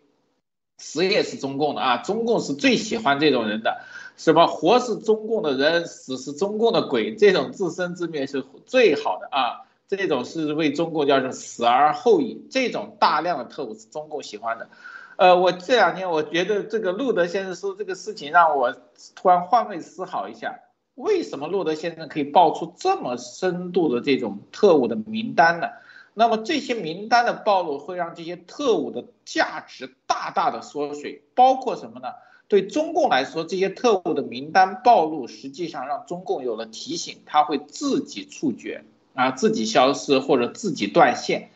死也是中共的啊！中共是最喜欢这种人的，什么活是中共的人，死是中共的鬼，这种自生自灭是最好的啊！这种是为中共叫做死而后已，这种大量的特务是中共喜欢的。呃，我这两天我觉得这个路德先生说这个事情，让我突然换位思考一下，为什么路德先生可以爆出这么深度的这种特务的名单呢？那么这些名单的暴露会让这些特务的价值大大的缩水，包括什么呢？对中共来说，这些特务的名单暴露，实际上让中共有了提醒，他会自己处决啊，自己消失或者自己断线。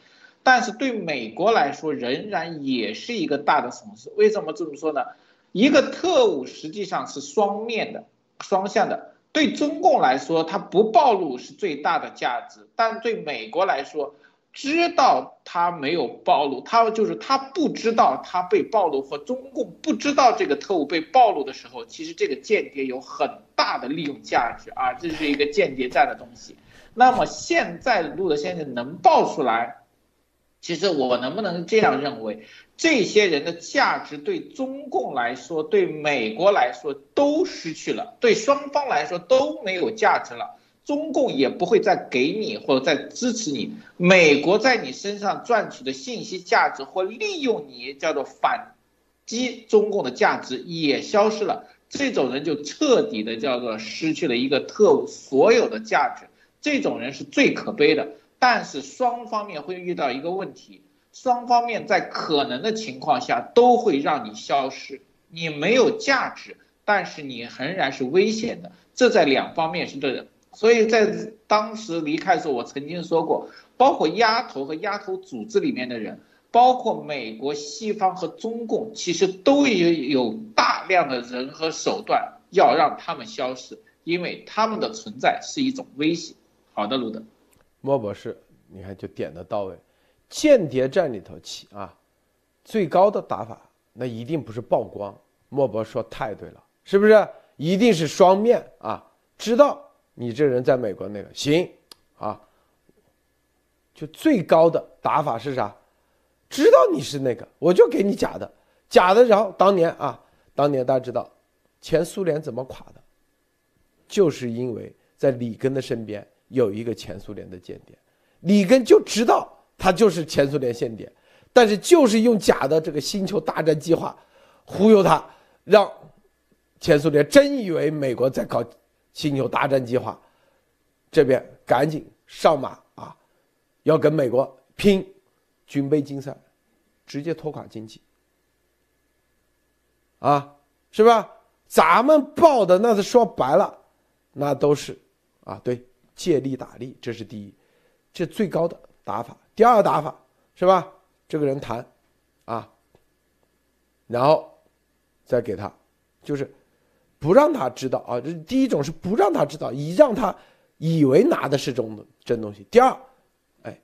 但是对美国来说，仍然也是一个大的损失。为什么这么说呢？一个特务实际上是双面的、双向的。对中共来说，他不暴露是最大的价值；但对美国来说，知道他没有暴露，他就是他不知道他被暴露，或中共不知道这个特务被暴露的时候，其实这个间谍有很大的利用价值啊，这是一个间谍战的东西。那么现在路德先生能爆出来？其实我能不能这样认为，这些人的价值对中共来说，对美国来说都失去了，对双方来说都没有价值了。中共也不会再给你或者再支持你，美国在你身上赚取的信息价值或利用你叫做反击中共的价值也消失了。这种人就彻底的叫做失去了一个特务所有的价值，这种人是最可悲的。但是双方面会遇到一个问题，双方面在可能的情况下都会让你消失，你没有价值，但是你仍然是危险的，这在两方面是对的。所以在当时离开的时候，我曾经说过，包括丫头和丫头组织里面的人，包括美国、西方和中共，其实都有有大量的人和手段要让他们消失，因为他们的存在是一种威胁。好的，卢德。莫博士，你看就点的到位。间谍战里头起啊，最高的打法那一定不是曝光。莫博说太对了，是不是？一定是双面啊，知道你这人在美国那个行啊，就最高的打法是啥？知道你是那个，我就给你假的，假的。然后当年啊，当年大家知道，前苏联怎么垮的，就是因为在里根的身边。有一个前苏联的间谍，里根就知道他就是前苏联间谍，但是就是用假的这个星球大战计划忽悠他，让前苏联真以为美国在搞星球大战计划，这边赶紧上马啊，要跟美国拼军备竞赛，直接拖垮经济啊，是吧？咱们报的那是说白了，那都是啊，对。借力打力，这是第一，这最高的打法。第二打法是吧？这个人谈，啊，然后再给他，就是不让他知道啊。这第一种是不让他知道，以让他以为拿的是真真东西。第二，哎，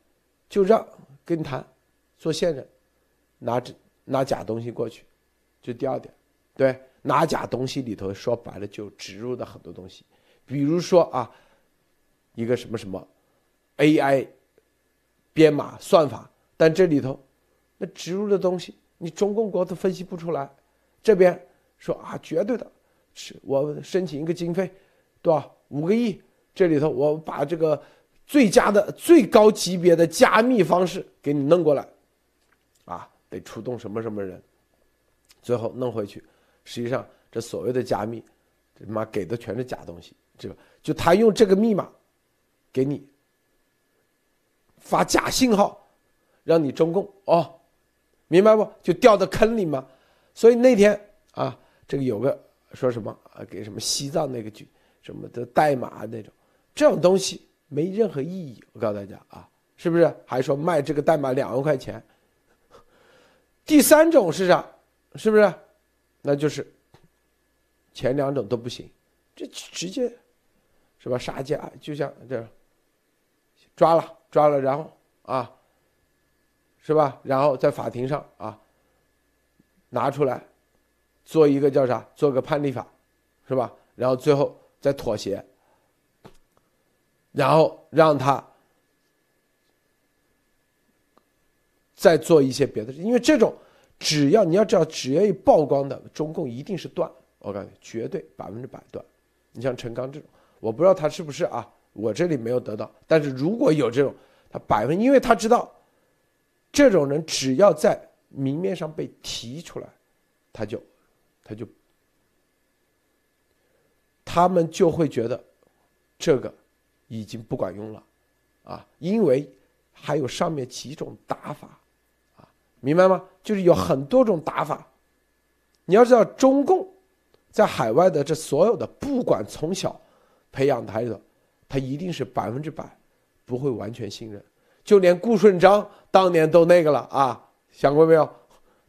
就让跟谈，做线人，拿这拿假东西过去，就第二点，对，拿假东西里头说白了就植入的很多东西，比如说啊。一个什么什么，AI 编码算法，但这里头那植入的东西，你中共国都分析不出来。这边说啊，绝对的，是我申请一个经费，对吧五个亿，这里头我把这个最佳的最高级别的加密方式给你弄过来，啊，得出动什么什么人，最后弄回去，实际上这所谓的加密，这妈给的全是假东西，这个就他用这个密码，给你发假信号，让你中共哦，明白不？就掉到坑里嘛。所以那天啊，这个有个说什么啊，给什么西藏那个局什么的代码那种，这种东西没任何意义。我告诉大家啊，是不是？还说卖这个代码两万块钱。第三种是啥？是不是？那就是前两种都不行，这直接是吧？杀价就像这抓了抓了，然后啊，是吧？然后在法庭上啊拿出来做一个叫啥？做个判例法，是吧？然后最后再妥协，然后让他再做一些别的事，因为这种。只要你要知道，只要一曝光的，中共一定是断，我告诉你，绝对百分之百断。你像陈刚这种，我不知道他是不是啊，我这里没有得到。但是如果有这种，他百分，因为他知道，这种人只要在明面上被提出来，他就，他就，他们就会觉得，这个已经不管用了，啊，因为还有上面几种打法。啊明白吗？就是有很多种打法，你要知道，中共在海外的这所有的，不管从小培养的孩子，他一定是百分之百不会完全信任。就连顾顺章当年都那个了啊，想过没有？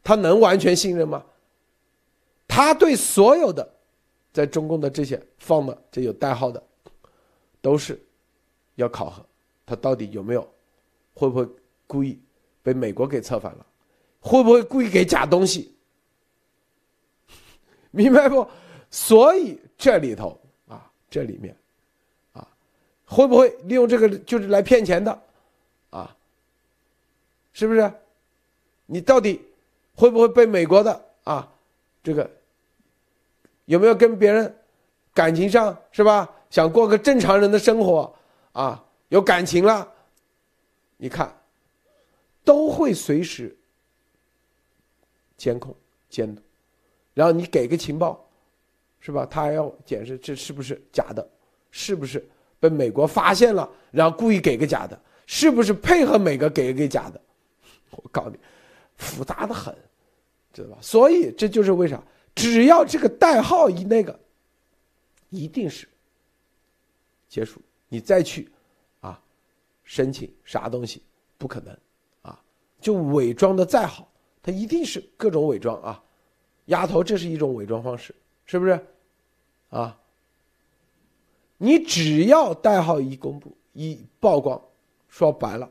他能完全信任吗？他对所有的在中共的这些放的这有代号的，都是要考核，他到底有没有，会不会故意被美国给策反了？会不会故意给假东西？明白不？所以这里头啊，这里面，会不会利用这个就是来骗钱的，啊？是不是？你到底会不会被美国的啊？这个有没有跟别人感情上是吧？想过个正常人的生活啊？有感情了？你看，都会随时。监控监督，然后你给个情报，是吧？他还要检视这是不是假的，是不是被美国发现了，然后故意给个假的，是不是配合美国给个假的？我告诉你，复杂的很，知道吧？所以这就是为啥，只要这个代号一那个，一定是结束，你再去啊申请啥东西不可能啊，就伪装的再好。他一定是各种伪装啊，丫头，这是一种伪装方式，是不是？啊，你只要代号一公布一曝光，说白了，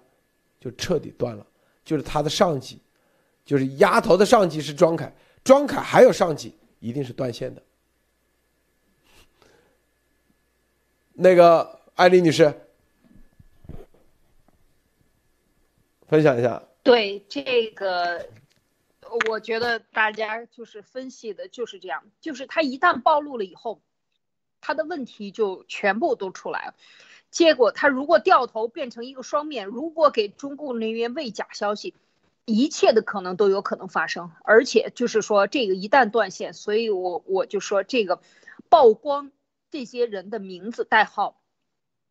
就彻底断了。就是他的上级，就是丫头的上级是庄凯，庄凯还有上级，一定是断线的。那个艾丽女士，分享一下。对这个。我觉得大家就是分析的就是这样，就是他一旦暴露了以后，他的问题就全部都出来了。结果他如果掉头变成一个双面，如果给中共人员喂假消息，一切的可能都有可能发生。而且就是说这个一旦断线，所以我我就说这个曝光这些人的名字代号，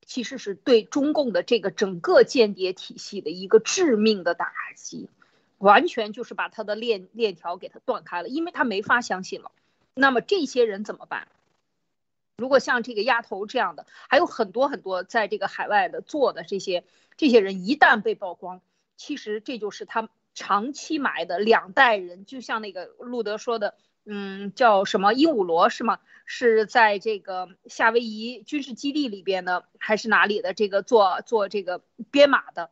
其实是对中共的这个整个间谍体系的一个致命的打击。完全就是把他的链链条给他断开了，因为他没法相信了。那么这些人怎么办？如果像这个丫头这样的，还有很多很多在这个海外的做的这些这些人，一旦被曝光，其实这就是他长期埋的两代人。就像那个路德说的，嗯，叫什么鹦鹉螺是吗？是在这个夏威夷军事基地里边的，还是哪里的？这个做做这个编码的。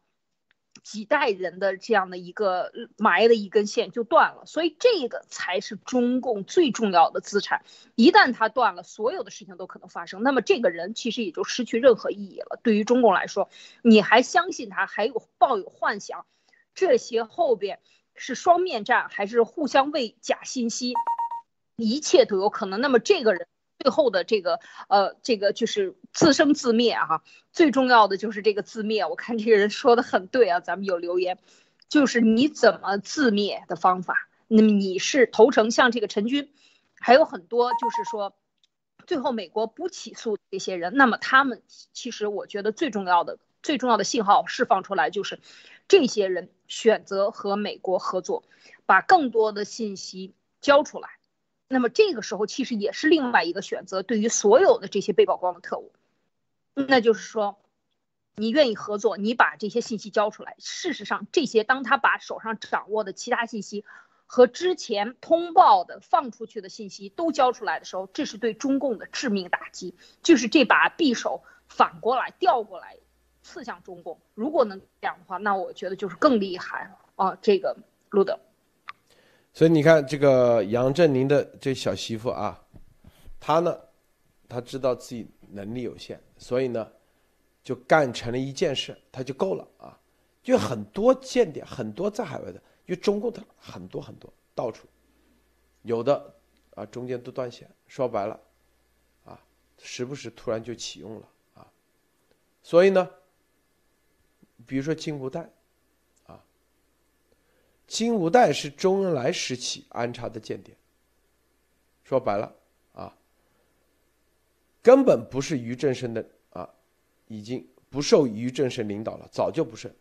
几代人的这样的一个埋的一根线就断了，所以这个才是中共最重要的资产。一旦它断了，所有的事情都可能发生。那么这个人其实也就失去任何意义了。对于中共来说，你还相信他，还有抱有幻想，这些后边是双面战，还是互相喂假信息，一切都有可能。那么这个人最后的这个呃，这个就是自生自灭啊。最重要的就是这个自灭。我看这个人说的很对啊，咱们有留言，就是你怎么自灭的方法。那么你是投诚像这个陈军，还有很多就是说，最后美国不起诉这些人，那么他们其实我觉得最重要的最重要的信号释放出来就是，这些人选择和美国合作，把更多的信息交出来。那么这个时候其实也是另外一个选择，对于所有的这些被曝光的特务，那就是说，你愿意合作，你把这些信息交出来。事实上，这些当他把手上掌握的其他信息和之前通报的放出去的信息都交出来的时候，这是对中共的致命打击，就是这把匕首反过来调过来刺向中共。如果能这样的话，那我觉得就是更厉害了啊！这个路德。所以你看，这个杨振宁的这小媳妇啊，她呢，她知道自己能力有限，所以呢，就干成了一件事，她就够了啊。就很多间谍，很多在海外的，因为中共的很多很多，到处有的啊，中间都断线。说白了，啊，时不时突然就启用了啊。所以呢，比如说金无代。金无代是周恩来时期安插的间谍。说白了啊，根本不是于正声的啊，已经不受于正声领导了，早就不是。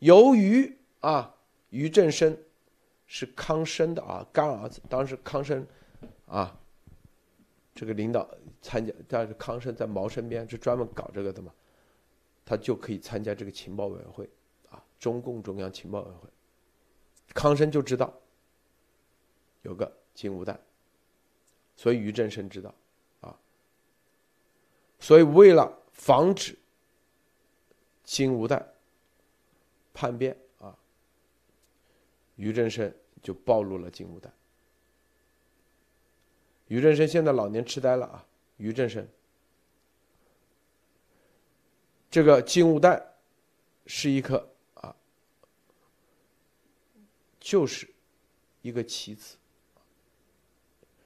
由于啊，于正声是康生的啊干儿子，当时康生啊，这个领导参加，但是康生在毛身边是专门搞这个的嘛，他就可以参加这个情报委员会啊，中共中央情报委员会。康生就知道有个金乌蛋，所以于正声知道啊，所以为了防止金乌蛋叛变啊，于正声就暴露了金乌蛋。于正声现在老年痴呆了啊，于正声这个金乌蛋是一颗。就是一个棋子，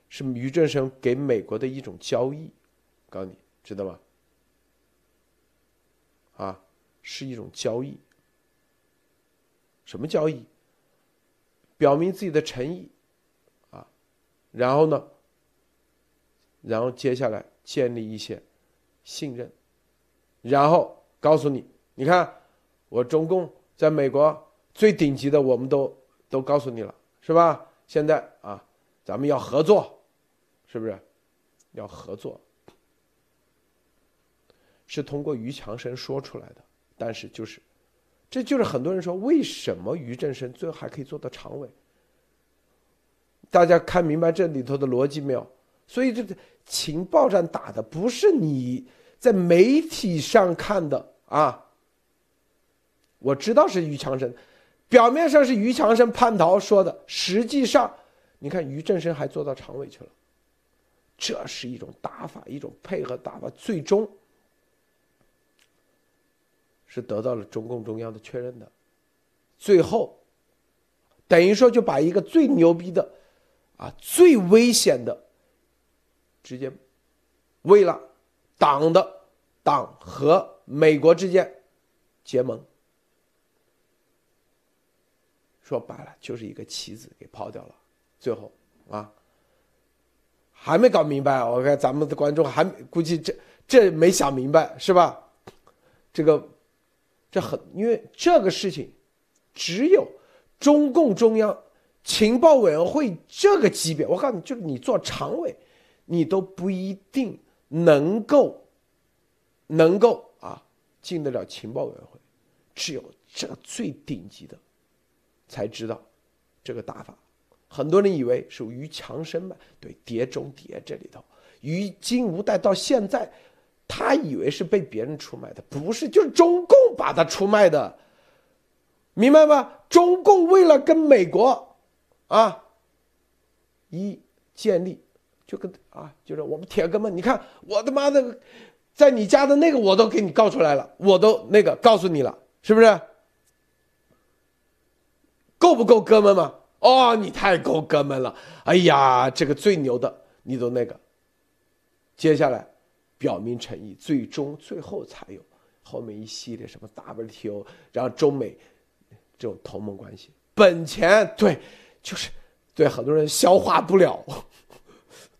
是于正声给美国的一种交易，告诉你知道吗？啊，是一种交易。什么交易？表明自己的诚意，啊，然后呢，然后接下来建立一些信任，然后告诉你，你看我中共在美国最顶级的，我们都。都告诉你了，是吧？现在啊，咱们要合作，是不是？要合作，是通过于强生说出来的。但是就是，这就是很多人说，为什么于正声最后还可以做到常委？大家看明白这里头的逻辑没有？所以这个情报战打的不是你在媒体上看的啊。我知道是于强生。表面上是于强生叛逃说的，实际上，你看于正声还做到常委去了，这是一种打法，一种配合打法，最终是得到了中共中央的确认的，最后等于说就把一个最牛逼的，啊最危险的，直接为了党的党和美国之间结盟。说白了就是一个棋子给抛掉了，最后啊，还没搞明白。我看咱们的观众还估计这这没想明白是吧？这个这很，因为这个事情只有中共中央情报委员会这个级别，我告诉你，就是你做常委，你都不一定能够能够啊进得了情报委员会，只有这最顶级的。才知道这个打法，很多人以为是于强生嘛？对，碟中谍这里头，于金无代到现在，他以为是被别人出卖的，不是，就是中共把他出卖的，明白吗？中共为了跟美国啊一建立，就跟啊，就是我们铁哥们，你看我他妈的，在你家的那个我都给你告出来了，我都那个告诉你了，是不是？够不够哥们吗？哦，你太够哥们了！哎呀，这个最牛的，你都那个，接下来表明诚意，最终最后才有后面一系列什么 WTO，然后中美这种同盟关系。本钱对，就是对很多人消化不了。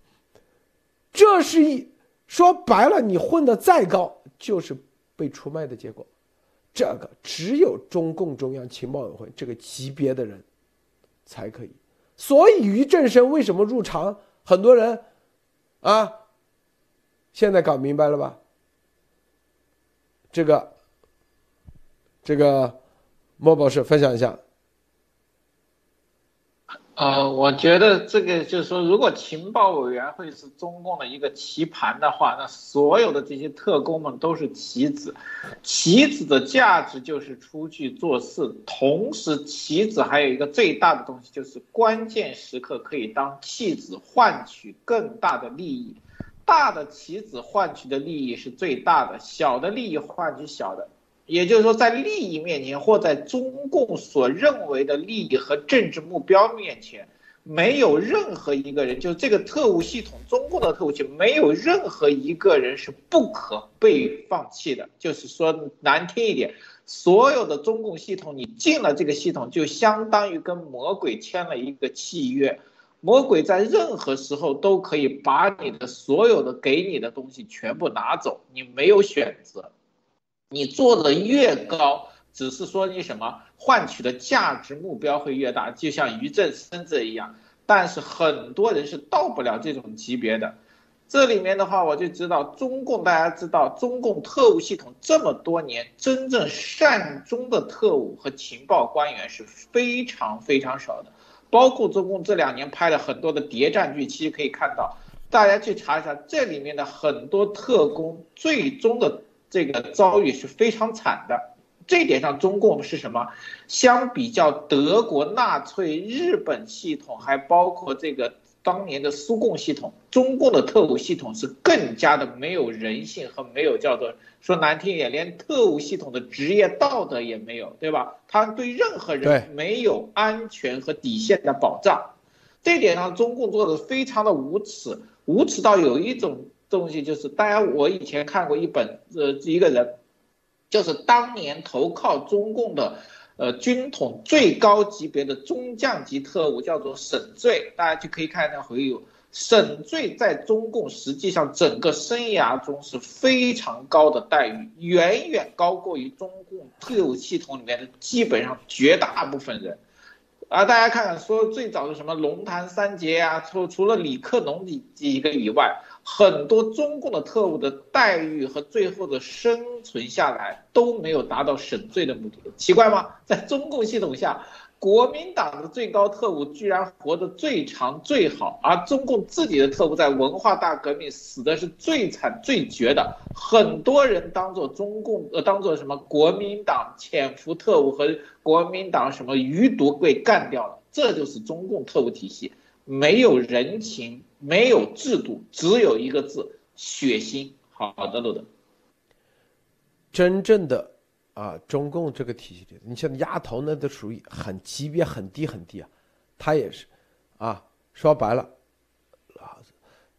这是一说白了，你混的再高，就是被出卖的结果。这个只有中共中央情报委员会这个级别的人才可以。所以于正声为什么入场？很多人啊，现在搞明白了吧？这个，这个莫博士分享一下。呃，我觉得这个就是说，如果情报委员会是中共的一个棋盘的话，那所有的这些特工们都是棋子。棋子的价值就是出去做事，同时棋子还有一个最大的东西，就是关键时刻可以当弃子，换取更大的利益。大的棋子换取的利益是最大的，小的利益换取小的。也就是说，在利益面前，或在中共所认为的利益和政治目标面前，没有任何一个人，就是这个特务系统，中共的特务系统，没有任何一个人是不可被放弃的。就是说难听一点，所有的中共系统，你进了这个系统，就相当于跟魔鬼签了一个契约，魔鬼在任何时候都可以把你的所有的给你的东西全部拿走，你没有选择。你做的越高，只是说你什么换取的价值目标会越大，就像于正生这一样。但是很多人是到不了这种级别的。这里面的话，我就知道中共，大家知道中共特务系统这么多年，真正善终的特务和情报官员是非常非常少的。包括中共这两年拍了很多的谍战剧，其实可以看到，大家去查一下这里面的很多特工最终的。这个遭遇是非常惨的，这点上中共是什么？相比较德国纳粹、日本系统，还包括这个当年的苏共系统，中共的特务系统是更加的没有人性和没有叫做说难听一点，连特务系统的职业道德也没有，对吧？他对任何人没有安全和底线的保障，这点上中共做的非常的无耻，无耻到有一种。这东西就是，大家我以前看过一本，呃，一个人，就是当年投靠中共的，呃，军统最高级别的中将级特务，叫做沈醉，大家就可以看那回忆。沈醉在中共实际上整个生涯中是非常高的待遇，远远高过于中共特务系统里面的基本上绝大部分人。啊，大家看看，说最早的什么龙潭三杰啊，除除了李克农几几个以外。很多中共的特务的待遇和最后的生存下来都没有达到审罪的目的，奇怪吗？在中共系统下，国民党的最高特务居然活得最长最好，而中共自己的特务在文化大革命死的是最惨最绝的，很多人当做中共呃当做什么国民党潜伏特务和国民党什么余毒被干掉了，这就是中共特务体系。没有人情，没有制度，只有一个字：血腥。好的，路德。真正的啊，中共这个体系里，你像丫头那都属于很级别很低很低啊，他也是，啊，说白了，啊，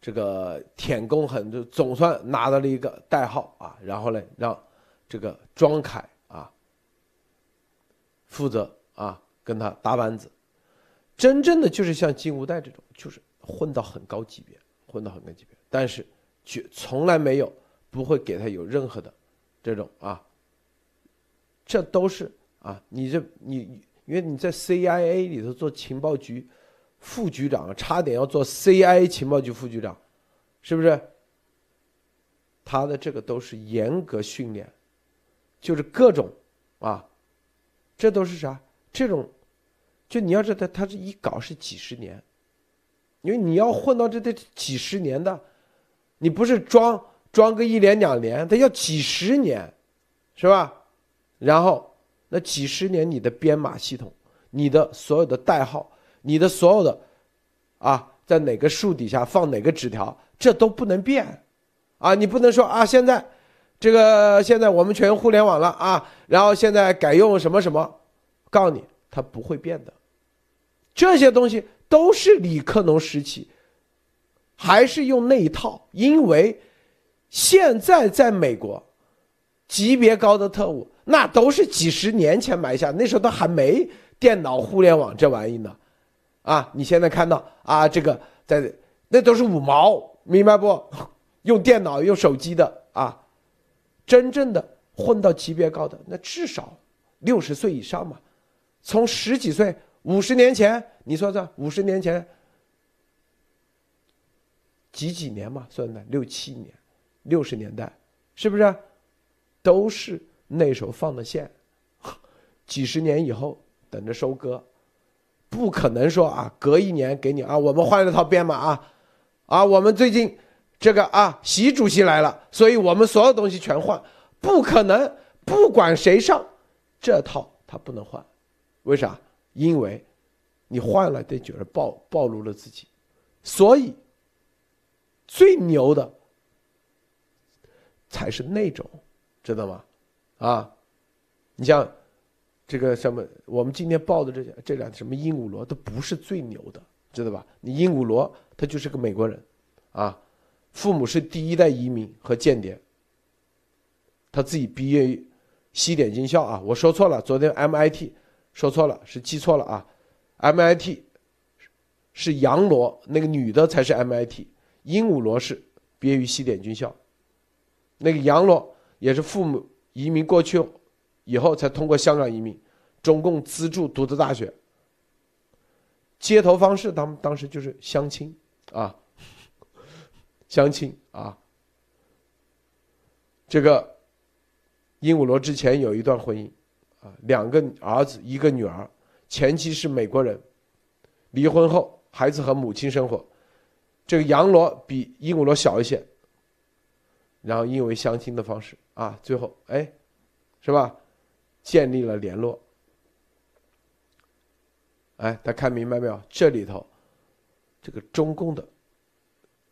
这个舔共很就总算拿到了一个代号啊，然后呢，让这个庄凯啊负责啊跟他搭班子。真正的就是像金无代这种，就是混到很高级别，混到很高级别，但是却从来没有不会给他有任何的这种啊，这都是啊，你这你因为你在 CIA 里头做情报局副局长，差点要做 CIA 情报局副局长，是不是？他的这个都是严格训练，就是各种啊，这都是啥？这种。就你要知道，他这一搞是几十年，因为你要混到这得几十年的，你不是装装个一年两年，他要几十年，是吧？然后那几十年你的编码系统，你的所有的代号，你的所有的啊，在哪个树底下放哪个纸条，这都不能变，啊，你不能说啊，现在这个现在我们全用互联网了啊，然后现在改用什么什么，告诉你。它不会变的，这些东西都是李克农时期还是用那一套，因为现在在美国，级别高的特务那都是几十年前埋下，那时候都还没电脑、互联网这玩意呢，啊，你现在看到啊，这个在那都是五毛，明白不？用电脑、用手机的啊，真正的混到级别高的，那至少六十岁以上嘛，从十几岁、五十年前，你说算五十年前。几几年嘛，算的六七年，六十年代，是不是？都是那时候放的线，几十年以后等着收割，不可能说啊，隔一年给你啊，我们换了套编码啊，啊，我们最近这个啊，习主席来了，所以我们所有东西全换，不可能，不管谁上，这套他不能换，为啥？因为，你换了得觉得暴暴露了自己，所以。最牛的才是那种，知道吗？啊，你像这个什么，我们今天报的这些这两什么鹦鹉螺都不是最牛的，知道吧？你鹦鹉螺他就是个美国人，啊，父母是第一代移民和间谍，他自己毕业于西点军校啊，我说错了，昨天 MIT 说错了，是记错了啊，MIT 是杨罗那个女的才是 MIT。鹦鹉螺是毕业于西点军校，那个杨罗也是父母移民过去以后才通过香港移民，中共资助读的大学。接头方式当当时就是相亲啊，相亲啊。这个鹦鹉螺之前有一段婚姻啊，两个儿子一个女儿，前妻是美国人，离婚后孩子和母亲生活。这个羊螺比鹦鹉螺小一些，然后因为相亲的方式啊，最后哎，是吧？建立了联络。哎，大家看明白没有？这里头，这个中共的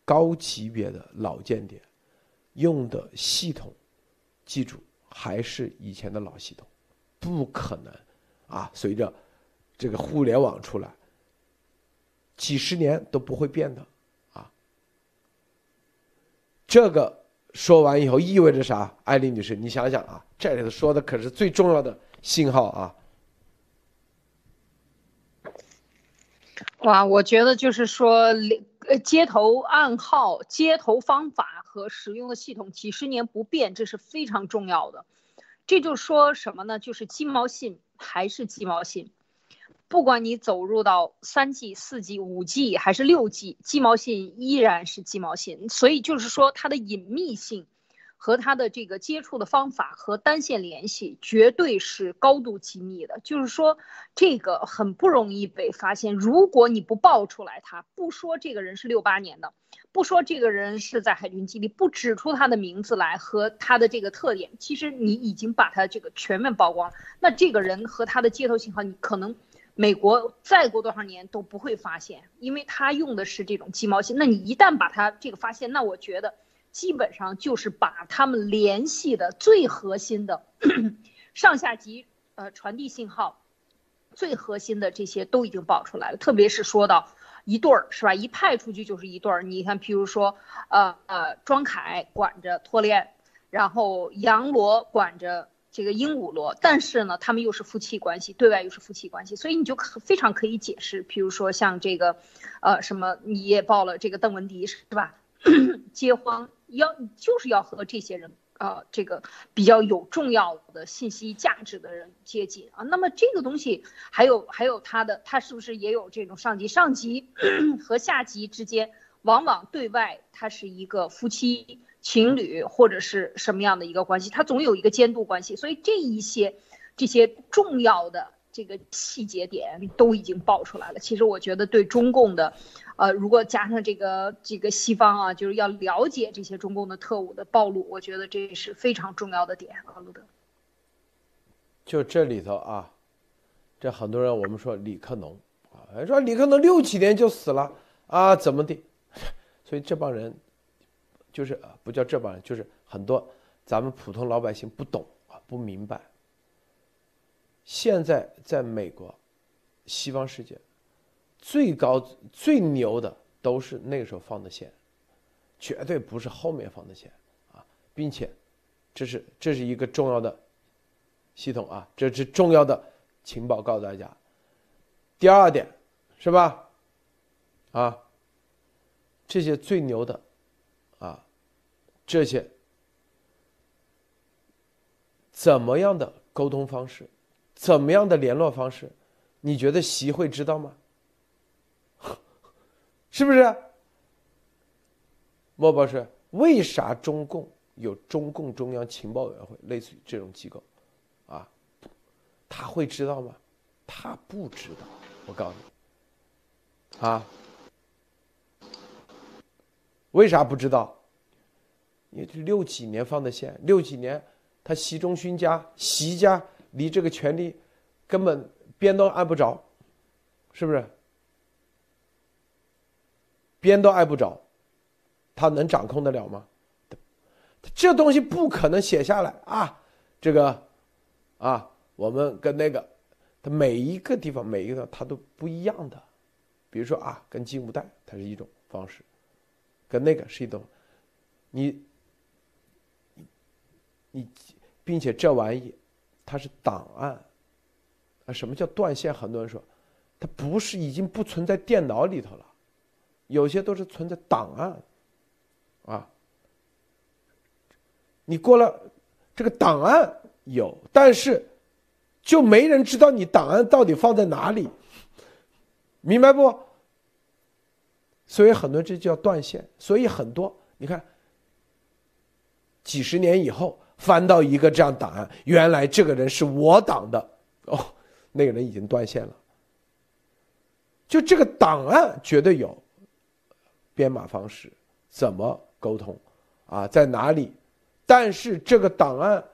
高级别的老间谍用的系统，记住还是以前的老系统，不可能啊！随着这个互联网出来，几十年都不会变的。啊这个说完以后意味着啥？艾丽女士，你想想啊，这里头说的可是最重要的信号啊！哇，我觉得就是说，呃，接头暗号、接头方法和使用的系统几十年不变，这是非常重要的。这就说什么呢？就是鸡毛信还是鸡毛信。不管你走入到三 G、四 G、五 G 还是六 G，鸡毛信依然是鸡毛信。所以就是说，它的隐秘性和他的这个接触的方法和单线联系绝对是高度机密的。就是说，这个很不容易被发现。如果你不爆出来，他不说这个人是六八年的，不说这个人是在海军基地，不指出他的名字来和他的这个特点，其实你已经把他这个全面曝光。那这个人和他的接头信号，你可能。美国再过多少年都不会发现，因为他用的是这种鸡毛信。那你一旦把他这个发现，那我觉得基本上就是把他们联系的最核心的 上下级呃传递信号最核心的这些都已经爆出来了。特别是说到一对儿是吧？一派出去就是一对儿。你看，譬如说呃呃，庄凯管着托链，然后杨罗管着。这个鹦鹉螺，但是呢，他们又是夫妻关系，对外又是夫妻关系，所以你就非常可以解释，比如说像这个，呃，什么你也报了这个邓文迪是吧？结婚要就是要和这些人，呃，这个比较有重要的信息价值的人接近啊。那么这个东西还有还有他的，他是不是也有这种上级？上级 和下级之间，往往对外他是一个夫妻。情侣或者是什么样的一个关系，他总有一个监督关系，所以这一些这些重要的这个细节点都已经爆出来了。其实我觉得对中共的，呃，如果加上这个这个西方啊，就是要了解这些中共的特务的暴露，我觉得这是非常重要的点啊，路德。就这里头啊，这很多人我们说李克农啊，说李克农六几年就死了啊，怎么的？所以这帮人。就是，不叫这帮人，就是很多咱们普通老百姓不懂啊，不明白。现在在美国、西方世界，最高最牛的都是那个时候放的线，绝对不是后面放的线啊，并且这是这是一个重要的系统啊，这是重要的情报告诉大家。第二点是吧？啊，这些最牛的啊，这些怎么样的沟通方式，怎么样的联络方式，你觉得习会知道吗？是不是？莫博士，为啥中共有中共中央情报委员会，类似于这种机构，啊，他会知道吗？他不知道。我告诉你，啊，为啥不知道？因为这六几年放的线，六几年他习中勋家、习家离这个权力根本边都挨不着，是不是？边都挨不着，他能掌控得了吗？这东西不可能写下来啊！这个啊，我们跟那个，他每一个地方每一个他都不一样的。比如说啊，跟金无带它是一种方式，跟那个是一种，你你，并且这玩意它是档案啊。什么叫断线？很多人说，它不是已经不存在电脑里头了。有些都是存在档案，啊，你过了这个档案有，但是就没人知道你档案到底放在哪里，明白不？所以很多这叫断线。所以很多你看，几十年以后翻到一个这样档案，原来这个人是我党的哦，那个人已经断线了。就这个档案绝对有。编码方式怎么沟通啊？在哪里？但是这个档案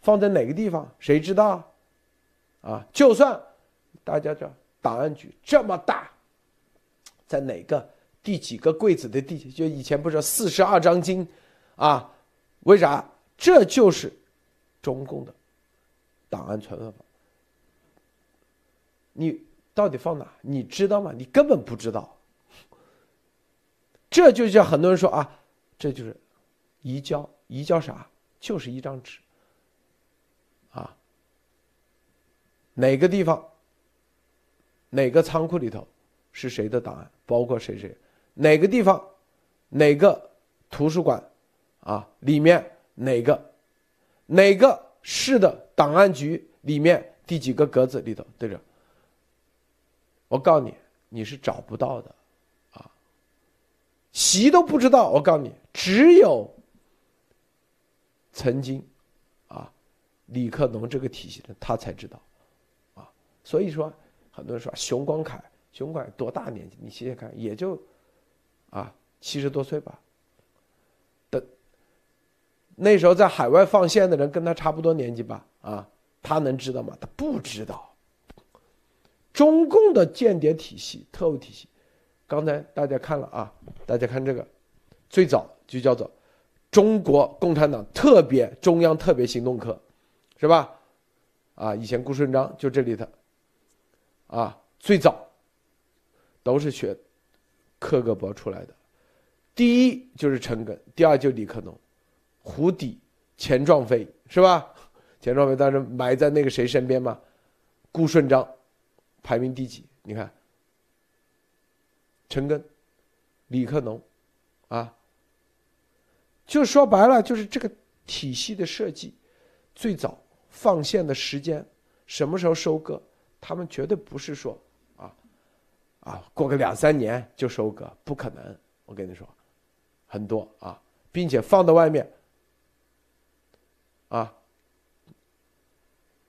放在哪个地方？谁知道？啊，就算大家这档案局这么大，在哪个第几个柜子的第？就以前不是四十二章经啊？为啥？这就是中共的档案存放法。你到底放哪？你知道吗？你根本不知道。这就叫很多人说啊，这就是移交，移交啥？就是一张纸啊。哪个地方？哪个仓库里头是谁的档案？包括谁谁？哪个地方？哪个图书馆啊？里面哪个？哪个市的档案局里面第几个格子里头？对着。我告诉你，你是找不到的。啊习都不知道，我告诉你，只有曾经啊，李克农这个体系的他才知道，啊，所以说很多人说熊光凯，熊光凯多大年纪？你想想看，也就啊七十多岁吧。那时候在海外放线的人跟他差不多年纪吧，啊，他能知道吗？他不知道。中共的间谍体系、特务体系。刚才大家看了啊，大家看这个，最早就叫做中国共产党特别中央特别行动科，是吧？啊，以前顾顺章就这里的，啊，最早都是学克格勃出来的，第一就是陈赓，第二就李克农，胡底钱壮飞是吧？钱壮飞当时埋在那个谁身边嘛？顾顺章排名第几？你看。陈赓、李克农，啊，就说白了，就是这个体系的设计，最早放线的时间，什么时候收割，他们绝对不是说啊，啊，过个两三年就收割，不可能。我跟你说，很多啊，并且放到外面，啊，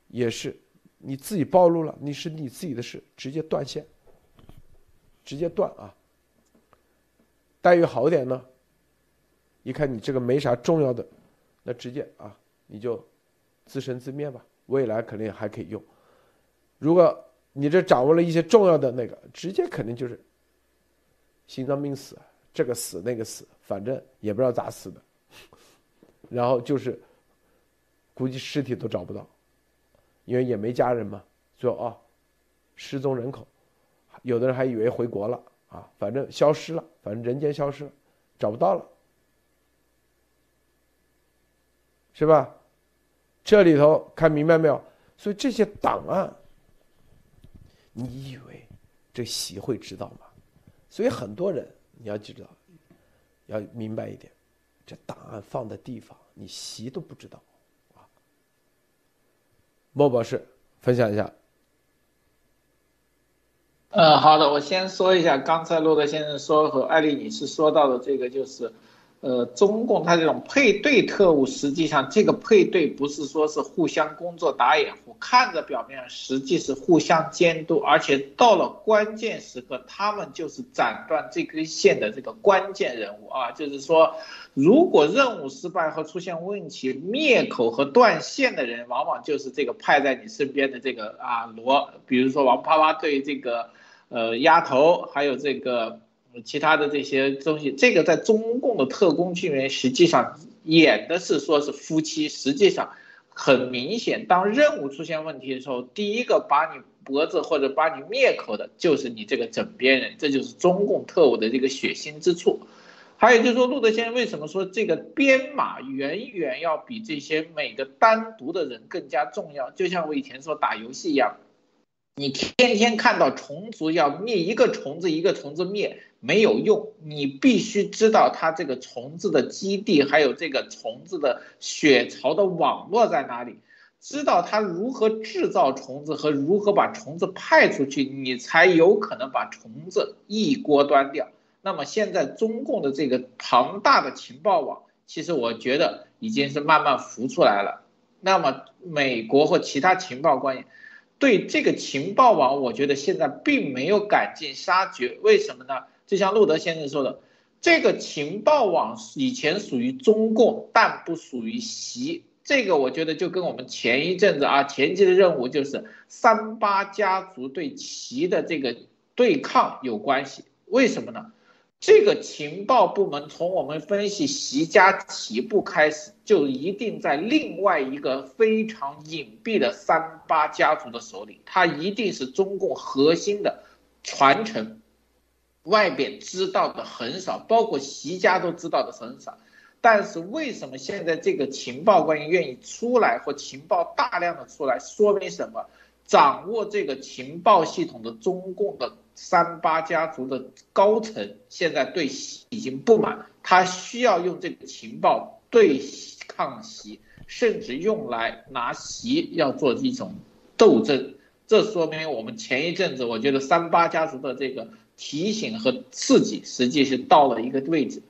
也是你自己暴露了，你是你自己的事，直接断线。直接断啊！待遇好点呢，一看你这个没啥重要的，那直接啊，你就自生自灭吧。未来肯定还可以用。如果你这掌握了一些重要的那个，直接肯定就是心脏病死，这个死那个死，反正也不知道咋死的。然后就是估计尸体都找不到，因为也没家人嘛。最后啊，失踪人口。有的人还以为回国了啊，反正消失了，反正人间消失了，找不到了，是吧？这里头看明白没有？所以这些档案，你以为这习会知道吗？所以很多人你要知道，要明白一点，这档案放的地方，你习都不知道。莫博士，分享一下。嗯，好的，我先说一下，刚才洛德先生说和艾丽女士说到的这个，就是，呃，中共它这种配对特务，实际上这个配对不是说是互相工作打掩护，看着表面实际是互相监督，而且到了关键时刻，他们就是斩断这根线的这个关键人物啊，就是说，如果任务失败和出现问题，灭口和断线的人，往往就是这个派在你身边的这个啊罗，比如说王啪啪对这个。呃，丫头，还有这个其他的这些东西，这个在中共的特工剧里面，实际上演的是说是夫妻，实际上很明显，当任务出现问题的时候，第一个把你脖子或者把你灭口的，就是你这个枕边人，这就是中共特务的这个血腥之处。还有就是说，路德先生为什么说这个编码远远要比这些每个单独的人更加重要？就像我以前说打游戏一样。你天天看到虫族要灭一个虫子一个虫子灭没有用，你必须知道它这个虫子的基地，还有这个虫子的血槽的网络在哪里，知道它如何制造虫子和如何把虫子派出去，你才有可能把虫子一锅端掉。那么现在中共的这个庞大的情报网，其实我觉得已经是慢慢浮出来了。那么美国或其他情报官员。对这个情报网，我觉得现在并没有赶尽杀绝，为什么呢？就像路德先生说的，这个情报网以前属于中共，但不属于习。这个我觉得就跟我们前一阵子啊，前期的任务就是三八家族对习的这个对抗有关系。为什么呢？这个情报部门从我们分析习家起步开始，就一定在另外一个非常隐蔽的三八家族的手里，它一定是中共核心的传承，外边知道的很少，包括习家都知道的很少。但是为什么现在这个情报官员愿意出来或情报大量的出来，说明什么？掌握这个情报系统的中共的。三八家族的高层现在对习已经不满，他需要用这个情报对抗习，甚至用来拿习要做一种斗争。这说明我们前一阵子，我觉得三八家族的这个提醒和刺激，实际是到了一个位置。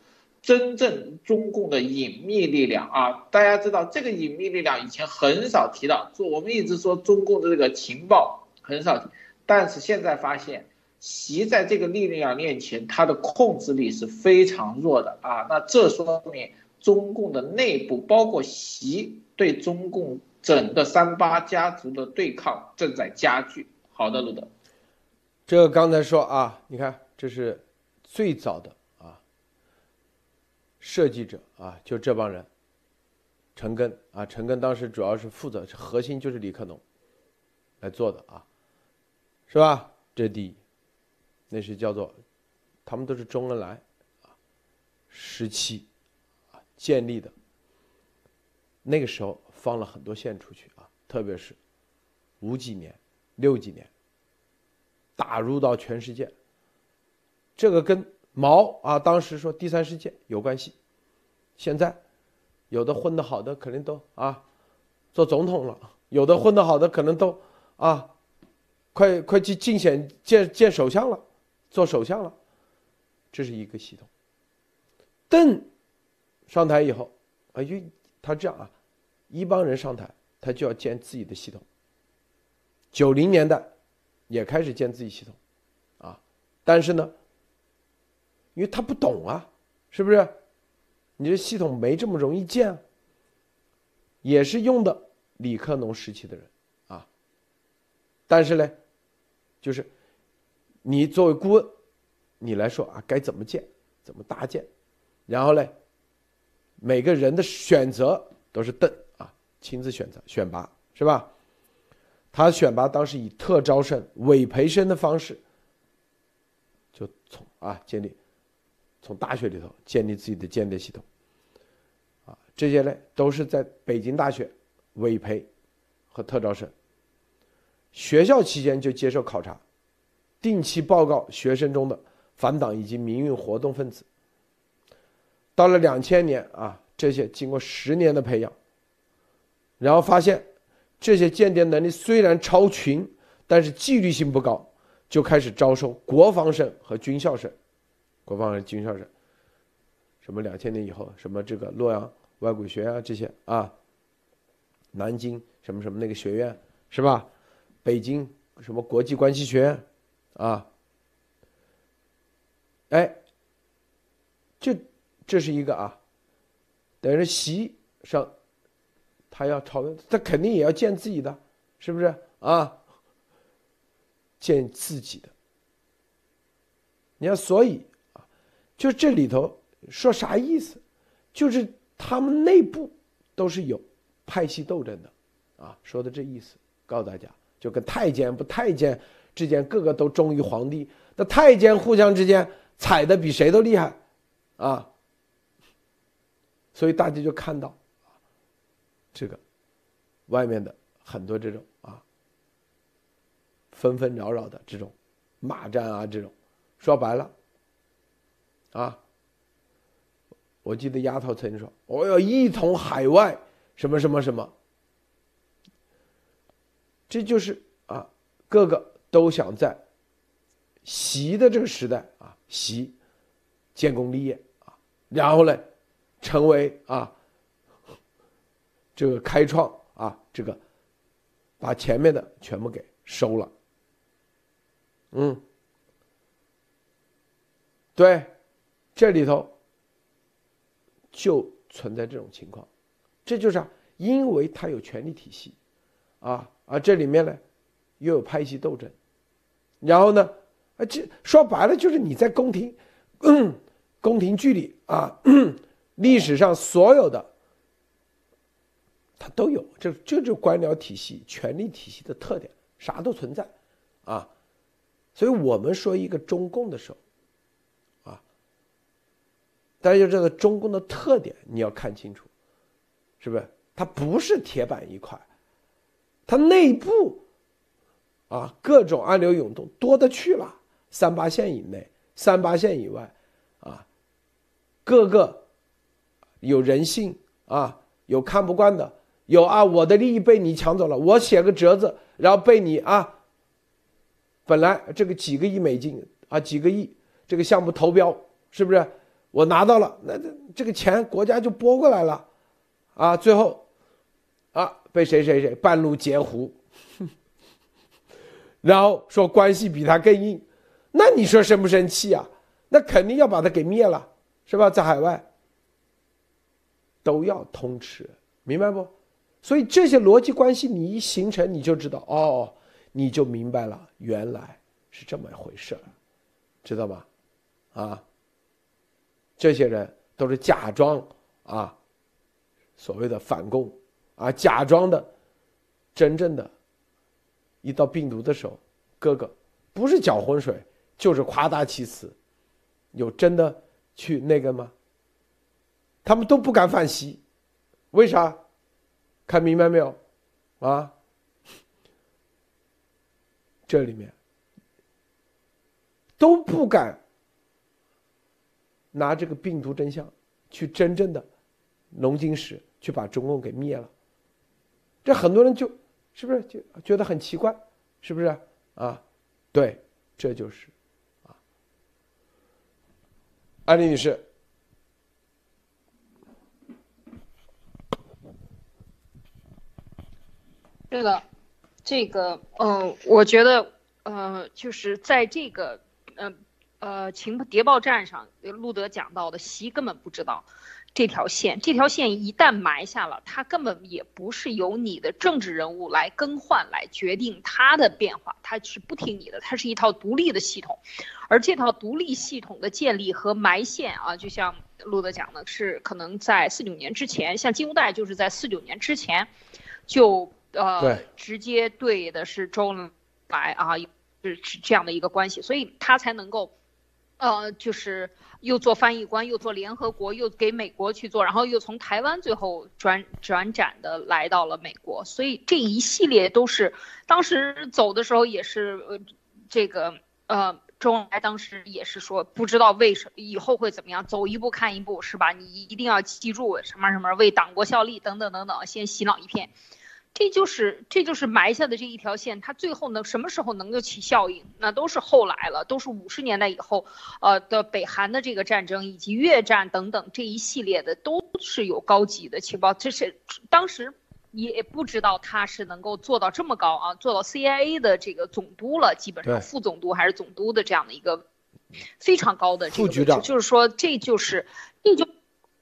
真正中共的隐秘力量啊，大家知道这个隐秘力量以前很少提到，说我们一直说中共的这个情报很少提，但是现在发现。习在这个力量面前，他的控制力是非常弱的啊。那这说明中共的内部，包括习对中共整个三八家族的对抗正在加剧。好的，路德，这个刚才说啊，你看这是最早的啊设计者啊，就这帮人，陈根啊，陈根当时主要是负责，核心就是李克农来做的啊，是吧？这是第一。那是叫做，他们都是周恩来啊时期啊建立的。那个时候放了很多线出去啊，特别是五几年、六几年，打入到全世界。这个跟毛啊当时说第三世界有关系。现在有的混得好的肯定都啊做总统了，有的混得好的可能都啊快快去竞选见见首相了。做首相了，这是一个系统。邓上台以后，啊，就他这样啊，一帮人上台，他就要建自己的系统。九零年代也开始建自己系统，啊，但是呢，因为他不懂啊，是不是？你这系统没这么容易建，也是用的李克农时期的人啊，但是呢，就是。你作为顾问，你来说啊，该怎么建，怎么搭建，然后呢，每个人的选择都是邓啊亲自选择选拔是吧？他选拔当时以特招生、委培生的方式，就从啊建立，从大学里头建立自己的间谍系统，啊，这些呢都是在北京大学委培和特招生。学校期间就接受考察，定期报告学生中的反党以及民运活动分子。到了两千年啊，这些经过十年的培养，然后发现这些间谍能力虽然超群，但是纪律性不高，就开始招收国防生和军校生。国防生、军校生，什么两千年以后，什么这个洛阳外国语学院啊这些啊，南京什么什么那个学院是吧？北京什么国际关系学院，啊，哎，这这是一个啊，等于习上，他要朝，他肯定也要建自己的，是不是啊？建自己的，你看，所以啊，就这里头说啥意思？就是他们内部都是有派系斗争的，啊，说的这意思，告诉大家。就跟太监不太监之间个个都忠于皇帝，那太监互相之间踩的比谁都厉害，啊，所以大家就看到，这个外面的很多这种啊纷纷扰扰的这种骂战啊，这种说白了，啊，我记得丫头曾经说，我要一统海外，什么什么什么。这就是啊，各个都想在习的这个时代啊，习建功立业啊，然后呢，成为啊这个开创啊这个把前面的全部给收了，嗯，对，这里头就存在这种情况，这就是啊，因为他有权力体系啊。啊，这里面呢，又有派系斗争，然后呢，啊，这说白了就是你在宫廷，宫廷剧里啊，历史上所有的，它都有，这这就官僚体系、权力体系的特点，啥都存在，啊，所以我们说一个中共的时候，啊，大家就知道中共的特点你要看清楚，是不是？它不是铁板一块。它内部，啊，各种暗流涌动多的去了，三八线以内、三八线以外，啊，各个有人性啊，有看不惯的，有啊，我的利益被你抢走了，我写个折子，然后被你啊，本来这个几个亿美金啊，几个亿这个项目投标，是不是我拿到了？那这这个钱国家就拨过来了，啊，最后啊。被谁谁谁半路截胡，然后说关系比他更硬，那你说生不生气啊？那肯定要把他给灭了，是吧？在海外都要通吃，明白不？所以这些逻辑关系你一形成，你就知道哦，你就明白了，原来是这么一回事知道吧？啊，这些人都是假装啊，所谓的反共。啊，假装的，真正的，一到病毒的时候，哥哥不是搅浑水，就是夸大其词，有真的去那个吗？他们都不敢反袭，为啥？看明白没有？啊，这里面都不敢拿这个病毒真相去真正的龙金石去把中共给灭了。这很多人就，是不是就觉得很奇怪，是不是啊？对，这就是，啊，安丽女士，对了，这个，呃，我觉得，呃，就是在这个，呃，呃，情报谍报战上，路德讲到的，习根本不知道。这条线，这条线一旦埋下了，它根本也不是由你的政治人物来更换来决定它的变化，它是不听你的，它是一套独立的系统，而这套独立系统的建立和埋线啊，就像路德讲的，是可能在四九年之前，像金融贷就是在四九年之前，就呃直接对的是周恩来啊，是是这样的一个关系，所以他才能够呃，就是又做翻译官，又做联合国，又给美国去做，然后又从台湾最后转转展的来到了美国，所以这一系列都是当时走的时候也是呃这个呃周恩来当时也是说不知道为什以后会怎么样，走一步看一步是吧？你一定要记住什么什么为党国效力等等等等，先洗脑一片。这就是这就是埋下的这一条线，它最后能什么时候能够起效应？那都是后来了，都是五十年代以后，呃的北韩的这个战争以及越战等等这一系列的都是有高级的情报，这是当时也不知道他是能够做到这么高啊，做到 CIA 的这个总督了，基本上副总督还是总督的这样的一个非常高的副局长，就是说这就是这就